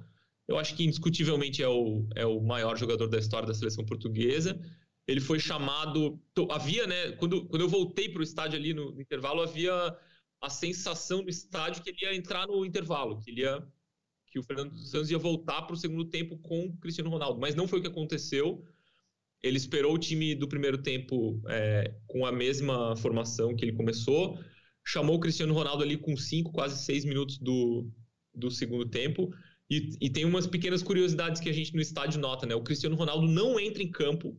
Eu acho que indiscutivelmente é o, é o maior jogador da história da seleção portuguesa. Ele foi chamado. Havia, né? Quando, quando eu voltei para o estádio ali no, no intervalo, havia a sensação do estádio que ele ia entrar no intervalo, que ele ia que o Fernando Santos ia voltar para o segundo tempo com o Cristiano Ronaldo, mas não foi o que aconteceu. Ele esperou o time do primeiro tempo é, com a mesma formação que ele começou. chamou o Cristiano Ronaldo ali com 5, quase 6 minutos do, do segundo tempo. E, e, tem umas pequenas curiosidades que a gente no estádio nota, né? O Cristiano Ronaldo não entra em campo,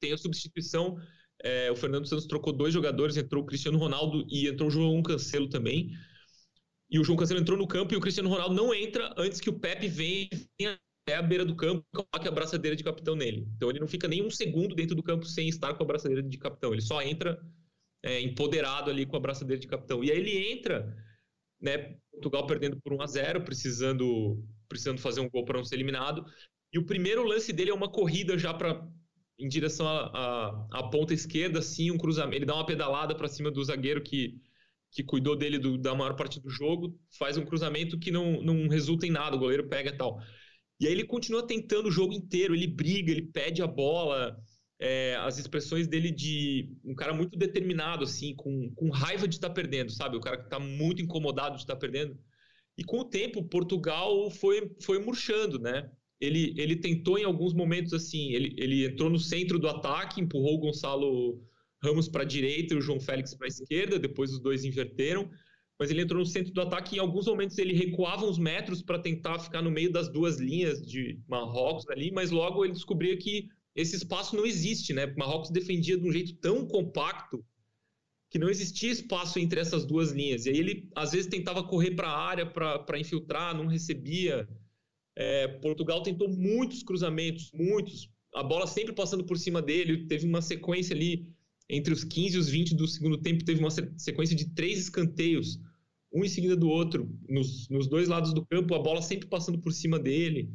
tem a substituição. É, o Fernando Santos trocou dois jogadores, entrou o Cristiano Ronaldo e entrou o João Cancelo também. E o João Cancelo entrou no campo e o Cristiano Ronaldo não entra antes que o Pepe venha até a beira do campo e coloque a braçadeira de capitão nele. Então ele não fica nem um segundo dentro do campo sem estar com a braçadeira de capitão. Ele só entra é, empoderado ali com a braçadeira de capitão. E aí ele entra né? Portugal perdendo por 1 a 0, precisando precisando fazer um gol para não ser eliminado. E o primeiro lance dele é uma corrida já para em direção à, ponta esquerda, assim, um cruzamento. Ele dá uma pedalada para cima do zagueiro que, que cuidou dele do, da maior parte do jogo, faz um cruzamento que não, não resulta em nada, o goleiro pega e tal. E aí ele continua tentando o jogo inteiro, ele briga, ele pede a bola, é, as expressões dele de um cara muito determinado, assim, com, com raiva de estar tá perdendo, sabe? O cara que está muito incomodado de estar tá perdendo. E com o tempo, Portugal foi, foi murchando, né? Ele, ele tentou em alguns momentos, assim, ele, ele entrou no centro do ataque, empurrou o Gonçalo Ramos para a direita e o João Félix para a esquerda, depois os dois inverteram, mas ele entrou no centro do ataque e em alguns momentos ele recuava uns metros para tentar ficar no meio das duas linhas de Marrocos ali, mas logo ele descobria que esse espaço não existe, né? Marrocos defendia de um jeito tão compacto que não existia espaço entre essas duas linhas. E aí ele, às vezes, tentava correr para a área para infiltrar, não recebia. É, Portugal tentou muitos cruzamentos, muitos. A bola sempre passando por cima dele. Teve uma sequência ali, entre os 15 e os 20 do segundo tempo, teve uma sequência de três escanteios, um em seguida do outro, nos, nos dois lados do campo, a bola sempre passando por cima dele.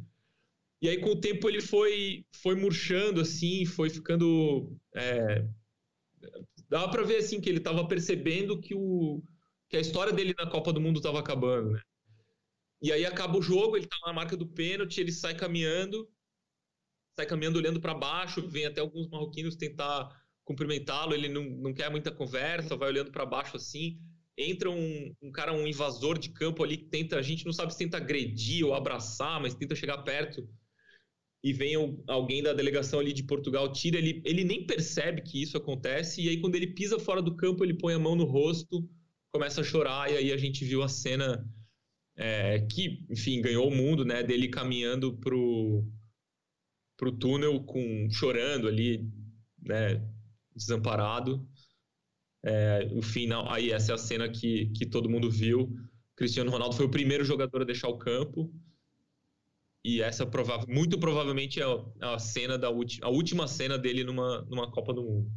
E aí, com o tempo, ele foi, foi murchando, assim, foi ficando. É... Dava para ver, assim, que ele estava percebendo que, o, que a história dele na Copa do Mundo estava acabando, né? E aí acaba o jogo, ele tá na marca do pênalti, ele sai caminhando, sai caminhando olhando para baixo, vem até alguns marroquinos tentar cumprimentá-lo, ele não, não quer muita conversa, vai olhando para baixo assim. Entra um, um, cara, um invasor de campo ali que tenta, a gente não sabe se tenta agredir ou abraçar, mas tenta chegar perto e vem alguém da delegação ali de Portugal, tira ele, ele nem percebe que isso acontece, e aí quando ele pisa fora do campo, ele põe a mão no rosto, começa a chorar, e aí a gente viu a cena é, que, enfim, ganhou o mundo, né, dele caminhando pro, pro túnel com chorando ali, né, desamparado. É, o final, aí essa é a cena que, que todo mundo viu. Cristiano Ronaldo foi o primeiro jogador a deixar o campo. E essa provável, muito provavelmente é a cena da a última cena dele numa, numa Copa do Mundo.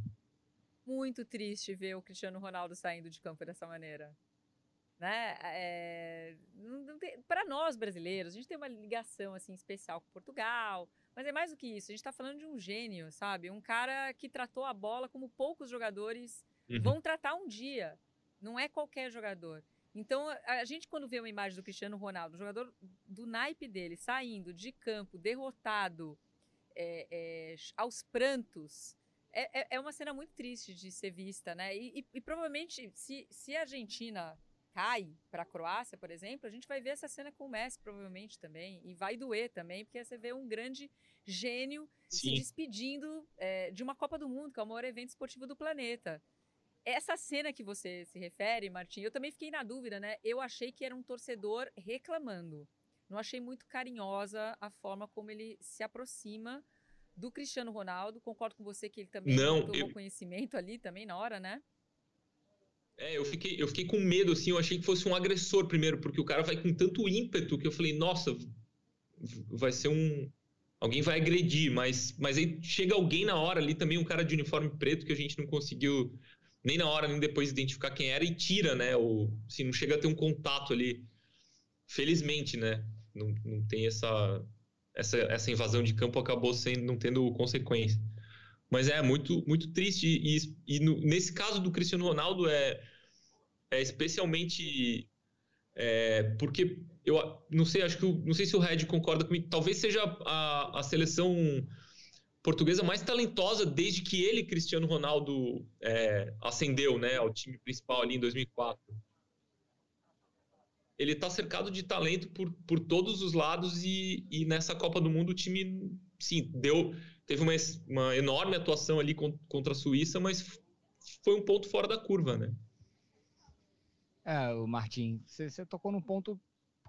Muito triste ver o Cristiano Ronaldo saindo de campo dessa maneira. Né? É, para nós brasileiros, a gente tem uma ligação assim especial com Portugal, mas é mais do que isso. A gente está falando de um gênio, sabe? Um cara que tratou a bola como poucos jogadores uhum. vão tratar um dia. Não é qualquer jogador. Então, a gente, quando vê uma imagem do Cristiano Ronaldo, jogador do naipe dele, saindo de campo, derrotado, é, é, aos prantos, é, é, é, uma cena muito triste de ser vista, né? E, e, e provavelmente, se, se a Argentina cai para a Croácia, por exemplo, a gente vai ver essa cena com o Messi, provavelmente também, e vai doer também, porque você vê um grande gênio Sim. se despedindo é, de uma Copa do Mundo, que é o maior evento esportivo do planeta. Essa cena que você se refere, Martim, eu também fiquei na dúvida, né? Eu achei que era um torcedor reclamando. Não achei muito carinhosa a forma como ele se aproxima do Cristiano Ronaldo. Concordo com você que ele também não tomou eu... conhecimento ali também na hora, né? É, eu fiquei, eu fiquei com medo, assim, eu achei que fosse um agressor primeiro, porque o cara vai com tanto ímpeto que eu falei, nossa, vai ser um. Alguém vai agredir, mas, mas aí chega alguém na hora ali também, um cara de uniforme preto que a gente não conseguiu nem na hora, nem depois identificar quem era e tira, né? Ou, assim, não chega a ter um contato ali. Felizmente, né? Não, não tem essa, essa, essa invasão de campo acabou sendo, não tendo consequência. Mas é muito, muito triste. E, e no, nesse caso do Cristiano Ronaldo é, é especialmente é, porque eu não sei, acho que não sei se o Red concorda comigo. Talvez seja a, a seleção portuguesa mais talentosa desde que ele, Cristiano Ronaldo, é, ascendeu né, ao time principal ali em 2004. Ele está cercado de talento por, por todos os lados e, e nessa Copa do Mundo o time, sim, deu, teve uma, uma enorme atuação ali contra a Suíça, mas foi um ponto fora da curva, né? É, o Martim, você, você tocou num ponto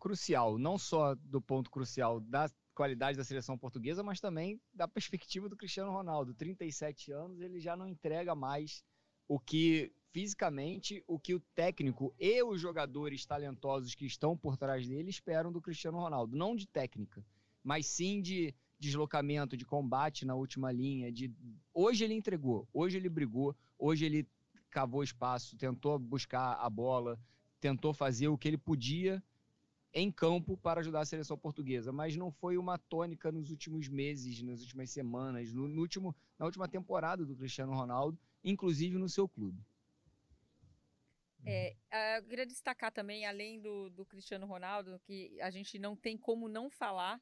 crucial, não só do ponto crucial da qualidade da seleção portuguesa, mas também da perspectiva do Cristiano Ronaldo. 37 anos, ele já não entrega mais o que fisicamente, o que o técnico e os jogadores talentosos que estão por trás dele esperam do Cristiano Ronaldo, não de técnica, mas sim de deslocamento, de combate na última linha, de hoje ele entregou, hoje ele brigou, hoje ele cavou espaço, tentou buscar a bola, tentou fazer o que ele podia em campo para ajudar a seleção portuguesa, mas não foi uma tônica nos últimos meses, nas últimas semanas, no, no último, na última temporada do Cristiano Ronaldo, inclusive no seu clube. É, eu queria destacar também, além do, do Cristiano Ronaldo, que a gente não tem como não falar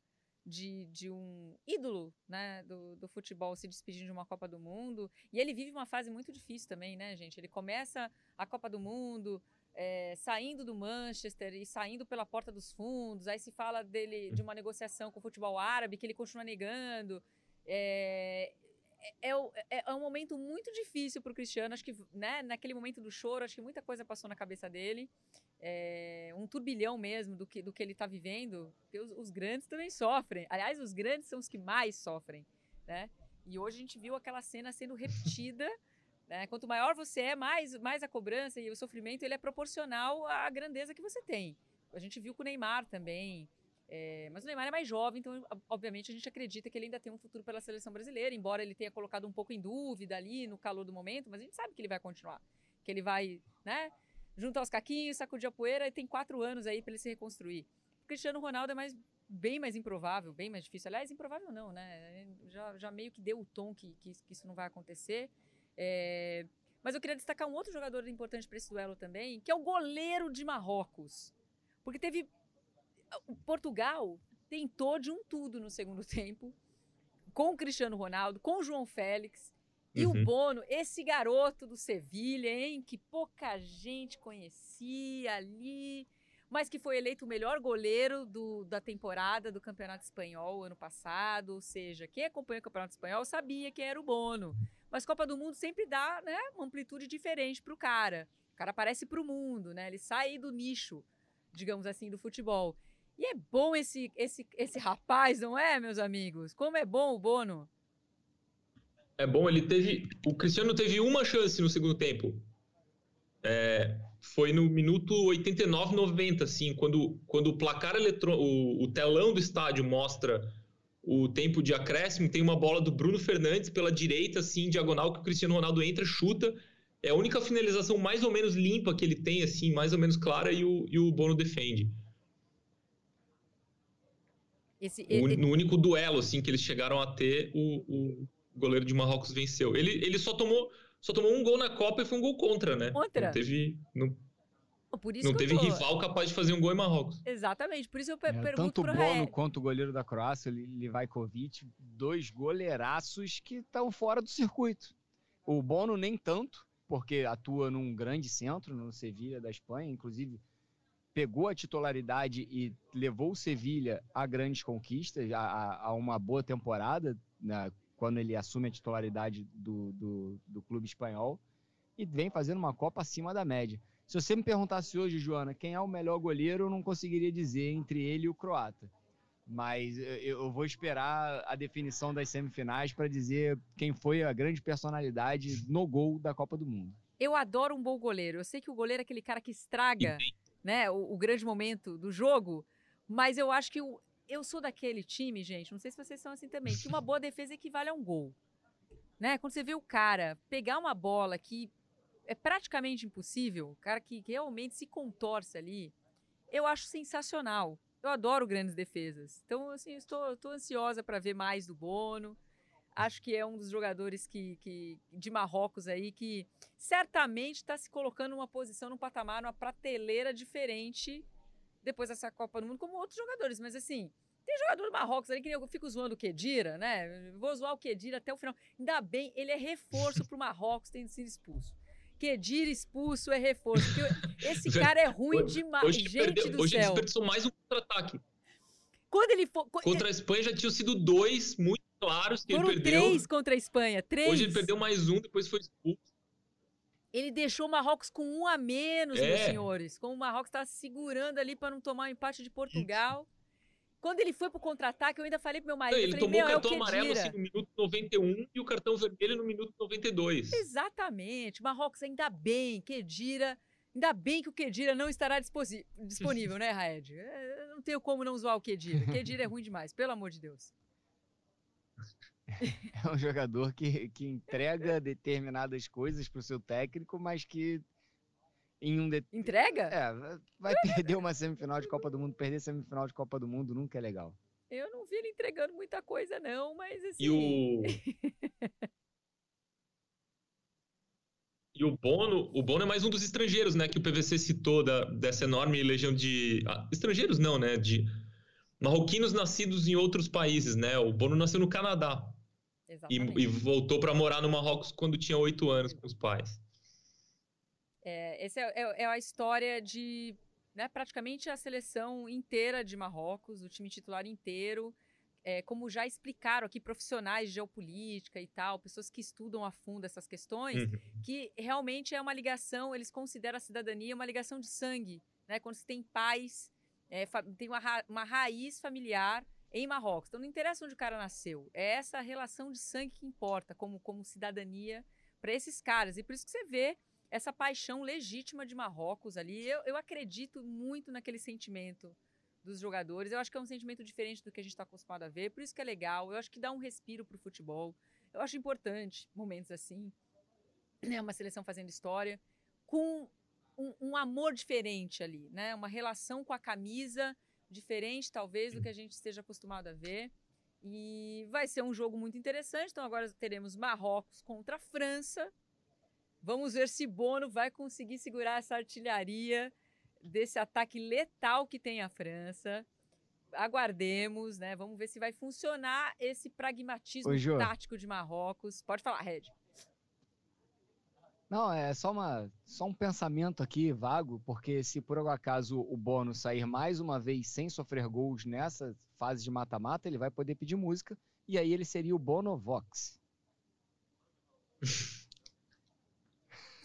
de, de um ídolo né, do, do futebol se despedindo de uma Copa do Mundo. E ele vive uma fase muito difícil também, né, gente? Ele começa a Copa do Mundo é, saindo do Manchester e saindo pela porta dos fundos. Aí se fala dele de uma negociação com o futebol árabe que ele continua negando. É, é, é, é um momento muito difícil para o Cristiano. Acho que né, naquele momento do choro, acho que muita coisa passou na cabeça dele. É, um turbilhão mesmo do que, do que ele está vivendo. Porque os, os, grandes também sofrem. Aliás, os grandes são os que mais sofrem. Né? E hoje a gente viu aquela cena sendo repetida. Né? Quanto maior você é, mais, mais a cobrança e o sofrimento ele é proporcional à grandeza que você tem. A gente viu com o Neymar também. É, mas o Neymar é mais jovem, então, obviamente, a gente acredita que ele ainda tem um futuro pela seleção brasileira, embora ele tenha colocado um pouco em dúvida ali no calor do momento, mas a gente sabe que ele vai continuar. Que ele vai, né, juntar os caquinhos, sacudir a poeira, e tem quatro anos aí para ele se reconstruir. O Cristiano Ronaldo é mais, bem mais improvável, bem mais difícil. Aliás, improvável não, né? Já, já meio que deu o tom que, que, que isso não vai acontecer. É, mas eu queria destacar um outro jogador importante para esse duelo também, que é o goleiro de Marrocos. Porque teve Portugal tentou de um tudo no segundo tempo, com o Cristiano Ronaldo, com o João Félix. E uhum. o Bono, esse garoto do Sevilha, hein, que pouca gente conhecia ali, mas que foi eleito o melhor goleiro do, da temporada do Campeonato Espanhol ano passado. Ou seja, quem acompanha o Campeonato Espanhol sabia que era o Bono. Mas Copa do Mundo sempre dá né, uma amplitude diferente para o cara. O cara aparece para o mundo, né? Ele sai do nicho, digamos assim, do futebol. E é bom esse, esse, esse rapaz, não é, meus amigos? Como é bom o Bono. É bom, ele teve. O Cristiano teve uma chance no segundo tempo. É, foi no minuto 89, 90, assim, quando, quando o placar eletrônico, o, telão do estádio mostra o tempo de acréscimo, tem uma bola do Bruno Fernandes pela direita, assim, diagonal, que o Cristiano Ronaldo entra, chuta. É a única finalização mais ou menos limpa que ele tem, assim, mais ou menos clara, e o, e o Bono defende. Esse, o, no único duelo assim que eles chegaram a ter, o, o goleiro de Marrocos venceu. Ele, ele só tomou só tomou um gol na Copa e foi um gol contra, né? Contra. Não teve não, não teve tô... rival capaz de fazer um gol em Marrocos. Exatamente, por isso eu per é, pergunto tanto pro Bono quanto o goleiro da Croácia, Livajkovic, dois goleiraços que estão fora do circuito. O Bono nem tanto, porque atua num grande centro no Sevilha da Espanha, inclusive pegou a titularidade e levou o Sevilha a grandes conquistas, a, a uma boa temporada, né, quando ele assume a titularidade do, do, do, clube espanhol, e vem fazendo uma Copa acima da média. Se você me perguntasse hoje, Joana, quem é o melhor goleiro, eu não conseguiria dizer entre ele e o croata. Mas eu vou esperar a definição das semifinais para dizer quem foi a grande personalidade no gol da Copa do Mundo. Eu adoro um bom goleiro. Eu sei que o goleiro é aquele cara que estraga né, o, o, grande momento do jogo, mas eu acho que eu, eu sou daquele time, gente, não sei se vocês são assim também, que uma boa defesa equivale a um gol. Né? Quando você vê o cara pegar uma bola que é praticamente impossível, o cara que, realmente se contorce ali, eu acho sensacional. Eu adoro grandes defesas. Então, assim, estou, estou ansiosa para ver mais do Bono acho que é um dos jogadores que, que de Marrocos aí que certamente está se colocando numa posição, num patamar, numa prateleira diferente depois dessa Copa do Mundo, como outros jogadores. Mas assim, tem jogador do Marrocos ali que eu fico zoando o Kedira, né? Vou zoar o Kedira até o final. Ainda bem, ele é reforço para o Marrocos tendo sido expulso. Kedira expulso é reforço. Esse cara é ruim demais. Hoje Gente perdeu, do hoje céu. Hoje desperdiçou mais um contra-ataque. Quando ele for. Contra a Espanha já tinham sido dois muito claros que Foram ele perdeu. três contra a Espanha, três. Hoje ele perdeu mais um, depois foi expulso. Ele deixou o Marrocos com um a menos, é. meus senhores. Como o Marrocos estava segurando ali para não tomar o um empate de Portugal. Quando ele foi pro contra-ataque, eu ainda falei pro meu marido. Ele falei, tomou o cartão é o amarelo assim, no minuto 91 e o cartão vermelho no minuto 92. Exatamente. Marrocos, ainda bem, Kedira. Ainda bem que o Kedira não estará disponível, né, Raed? É, eu não tenho como não zoar o Kedira. Kedira é ruim demais, pelo amor de Deus. É um jogador que, que entrega determinadas coisas pro seu técnico, mas que em um de... Entrega? É, vai perder uma semifinal de Copa do Mundo, perder semifinal de Copa do Mundo nunca é legal. Eu não vi ele entregando muita coisa não, mas assim... E o E o Bono, o Bono é mais um dos estrangeiros, né, que o PVC citou da, dessa enorme legião de ah, estrangeiros não, né, de marroquinos nascidos em outros países, né? O Bono nasceu no Canadá. E, e, voltou para morar no Marrocos quando tinha oito anos com os pais. É, essa é, é, é, a história de né, praticamente a seleção inteira de Marrocos, o time titular inteiro. É, como já explicaram aqui profissionais de geopolítica e tal, pessoas que estudam a fundo essas questões, uhum. que realmente é uma ligação, eles consideram a cidadania uma ligação de sangue, né? Quando você tem pais, é, tem uma, ra uma raiz familiar em Marrocos. Então não interessa onde o cara nasceu, é essa relação de sangue que importa como, como cidadania para esses caras. E por isso que você vê essa paixão legítima de Marrocos ali. Eu, eu acredito muito naquele sentimento dos jogadores. Eu acho que é um sentimento diferente do que a gente está acostumado a ver, por isso que é legal. Eu acho que dá um respiro para o futebol. Eu acho importante momentos assim, né? Uma seleção fazendo história, com um, um amor diferente ali, né? Uma relação com a camisa diferente, talvez, do que a gente esteja acostumado a ver. E vai ser um jogo muito interessante. Então agora teremos Marrocos contra a França. Vamos ver se Bono vai conseguir segurar essa artilharia desse ataque letal que tem a França. Aguardemos, né? Vamos ver se vai funcionar esse pragmatismo Oi, tático de Marrocos. Pode falar, Red. Não, é só, uma, só um pensamento aqui vago, porque se por algum acaso o Bono sair mais uma vez sem sofrer gols nessa fase de mata-mata, ele vai poder pedir música, e aí ele seria o Bono Vox.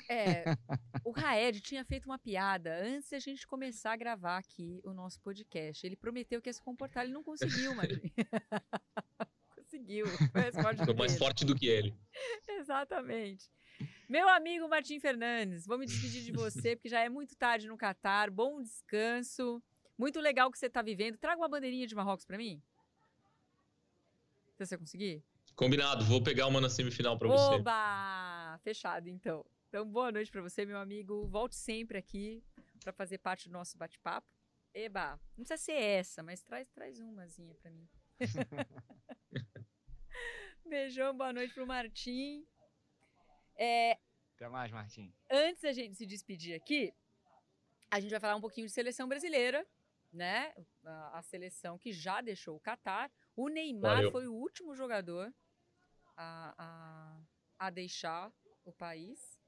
É, o Raed tinha feito uma piada antes de a gente começar a gravar aqui o nosso podcast. Ele prometeu que ia se comportar, ele não conseguiu, mas conseguiu. Foi mais forte do que ele. Exatamente. Meu amigo Martim Fernandes, vou me despedir de você, porque já é muito tarde no Catar. Bom descanso. Muito legal que você está vivendo. Traga uma bandeirinha de Marrocos para mim. Se você conseguir. Combinado, vou pegar uma na semifinal para você. Oba! Fechado, então. Então, boa noite para você, meu amigo. Volte sempre aqui para fazer parte do nosso bate-papo. Eba, não precisa ser essa, mas traz, traz umazinha para mim. Beijão, boa noite pro Martim. É, Até mais, Martim. Antes da gente se despedir aqui, a gente vai falar um pouquinho de seleção brasileira, né? A, a seleção que já deixou o Catar. O Neymar Valeu. foi o último jogador a, a, a deixar o país.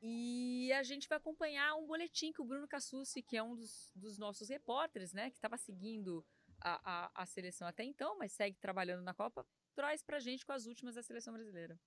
E a gente vai acompanhar um boletim que o Bruno Cassucci, que é um dos, dos nossos repórteres, né, que estava seguindo a, a, a, seleção até então, mas segue trabalhando na Copa, traz para a gente com as últimas da seleção brasileira.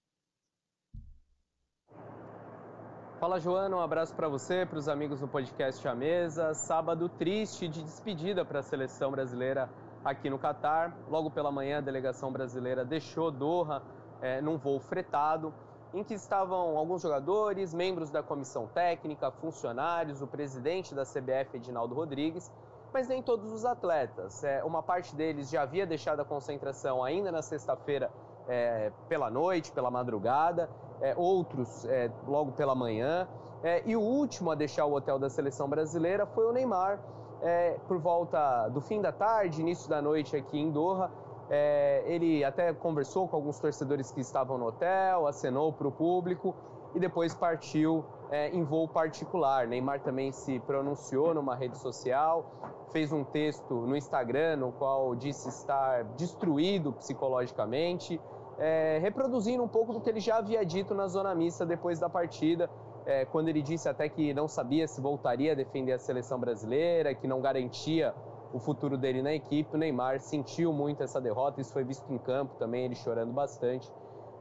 Fala Joana, um abraço para você, para os amigos do podcast A Mesa. Sábado triste de despedida para a seleção brasileira aqui no Catar. Logo pela manhã, a delegação brasileira deixou Doha é, num voo fretado em que estavam alguns jogadores, membros da comissão técnica, funcionários, o presidente da CBF, Edinaldo Rodrigues, mas nem todos os atletas. É, uma parte deles já havia deixado a concentração ainda na sexta-feira é, pela noite, pela madrugada, é, outros é, logo pela manhã. É, e o último a deixar o hotel da seleção brasileira foi o Neymar, é, por volta do fim da tarde, início da noite aqui em Doha. É, ele até conversou com alguns torcedores que estavam no hotel, acenou para o público e depois partiu é, em voo particular. Neymar também se pronunciou numa rede social, fez um texto no Instagram no qual disse estar destruído psicologicamente, é, reproduzindo um pouco do que ele já havia dito na zona mista depois da partida, é, quando ele disse até que não sabia se voltaria a defender a seleção brasileira, que não garantia o futuro dele na equipe. O Neymar sentiu muito essa derrota, isso foi visto em campo também, ele chorando bastante.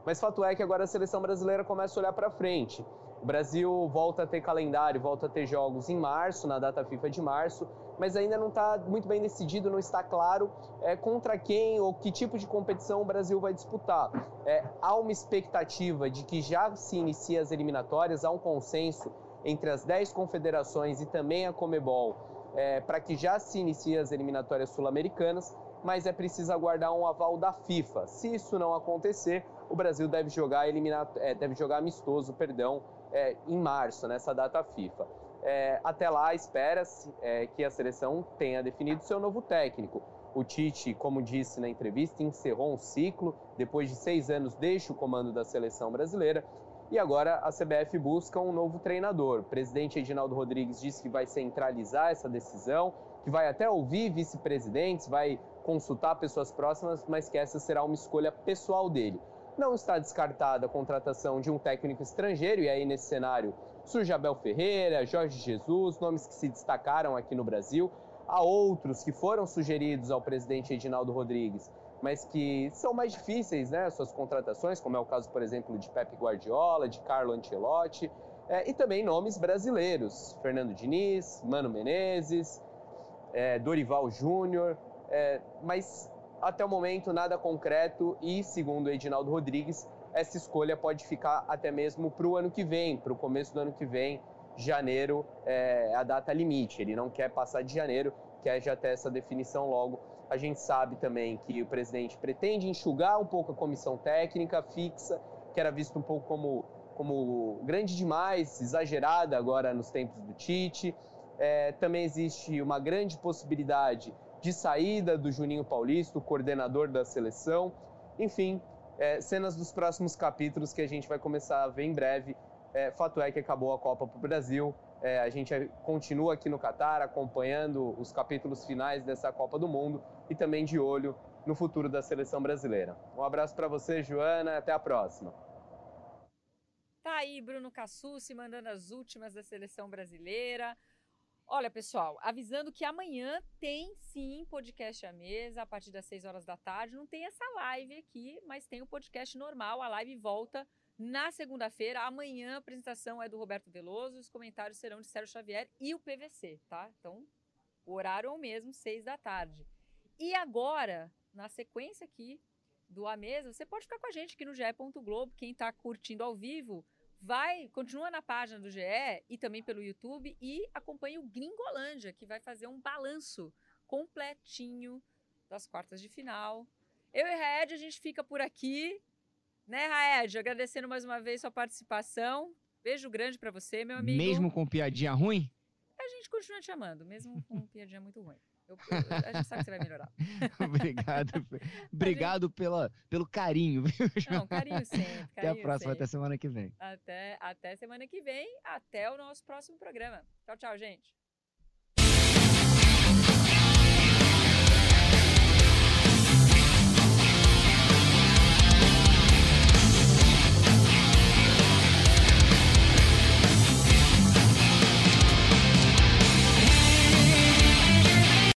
Mas fato é que agora a seleção brasileira começa a olhar para frente. O Brasil volta a ter calendário, volta a ter jogos em março, na data FIFA de março, mas ainda não está muito bem decidido, não está claro é, contra quem ou que tipo de competição o Brasil vai disputar. É, há uma expectativa de que já se inicie as eliminatórias, há um consenso entre as 10 confederações e também a Comebol é, para que já se inicie as eliminatórias sul-americanas, mas é preciso aguardar um aval da FIFA. Se isso não acontecer, o Brasil deve jogar, eliminat... É, deve jogar amistoso perdão, é, em março, nessa data FIFA. É, até lá, espera-se é, que a seleção tenha definido seu novo técnico. O Tite, como disse na entrevista, encerrou um ciclo, depois de seis anos deixa o comando da seleção brasileira e agora a CBF busca um novo treinador. O presidente Edinaldo Rodrigues disse que vai centralizar essa decisão, que vai até ouvir vice-presidentes, vai consultar pessoas próximas, mas que essa será uma escolha pessoal dele. Não está descartada a contratação de um técnico estrangeiro, e aí nesse cenário surge Abel Ferreira, Jorge Jesus, nomes que se destacaram aqui no Brasil. Há outros que foram sugeridos ao presidente Edinaldo Rodrigues, mas que são mais difíceis, né, suas contratações, como é o caso, por exemplo, de Pepe Guardiola, de Carlo Ancelotti, é, e também nomes brasileiros, Fernando Diniz, Mano Menezes, é, Dorival Júnior, é, mas até o momento nada concreto e, segundo Edinaldo Rodrigues, essa escolha pode ficar até mesmo para o ano que vem, para o começo do ano que vem, janeiro é a data limite. Ele não quer passar de janeiro, quer já ter essa definição logo. A gente sabe também que o presidente pretende enxugar um pouco a comissão técnica fixa, que era visto um pouco como, como grande demais, exagerada agora nos tempos do Tite. É, também existe uma grande possibilidade de saída do Juninho Paulista, o coordenador da seleção. Enfim, é, cenas dos próximos capítulos que a gente vai começar a ver em breve. É, fato é que acabou a Copa para o Brasil. É, a gente continua aqui no Catar acompanhando os capítulos finais dessa Copa do Mundo e também de olho no futuro da seleção brasileira. Um abraço para você, Joana, até a próxima. Tá aí Bruno Cassucci mandando as últimas da seleção brasileira. Olha, pessoal, avisando que amanhã tem sim podcast à mesa, a partir das 6 horas da tarde. Não tem essa live aqui, mas tem o podcast normal. A live volta na segunda-feira. Amanhã a apresentação é do Roberto Veloso, os comentários serão de Sérgio Xavier e o PVC, tá? Então, o horário é o mesmo, 6 da tarde. E agora, na sequência aqui do A Mesa, você pode ficar com a gente aqui no GE. Globo. Quem está curtindo ao vivo vai, continua na página do GE e também pelo YouTube e acompanha o Gringolândia, que vai fazer um balanço completinho das quartas de final. Eu e Raed, a gente fica por aqui, né, Raed? Agradecendo mais uma vez sua participação. Beijo grande para você, meu amigo. Mesmo com piadinha ruim? A gente continua te amando, mesmo com piadinha muito ruim. Eu, a gente sabe que você vai melhorar. obrigado. Obrigado pela, pelo carinho, viu? Não, carinho sempre. Carinho até a próxima, sempre. até semana que vem. Até, até semana que vem, até o nosso próximo programa. Tchau, tchau, gente.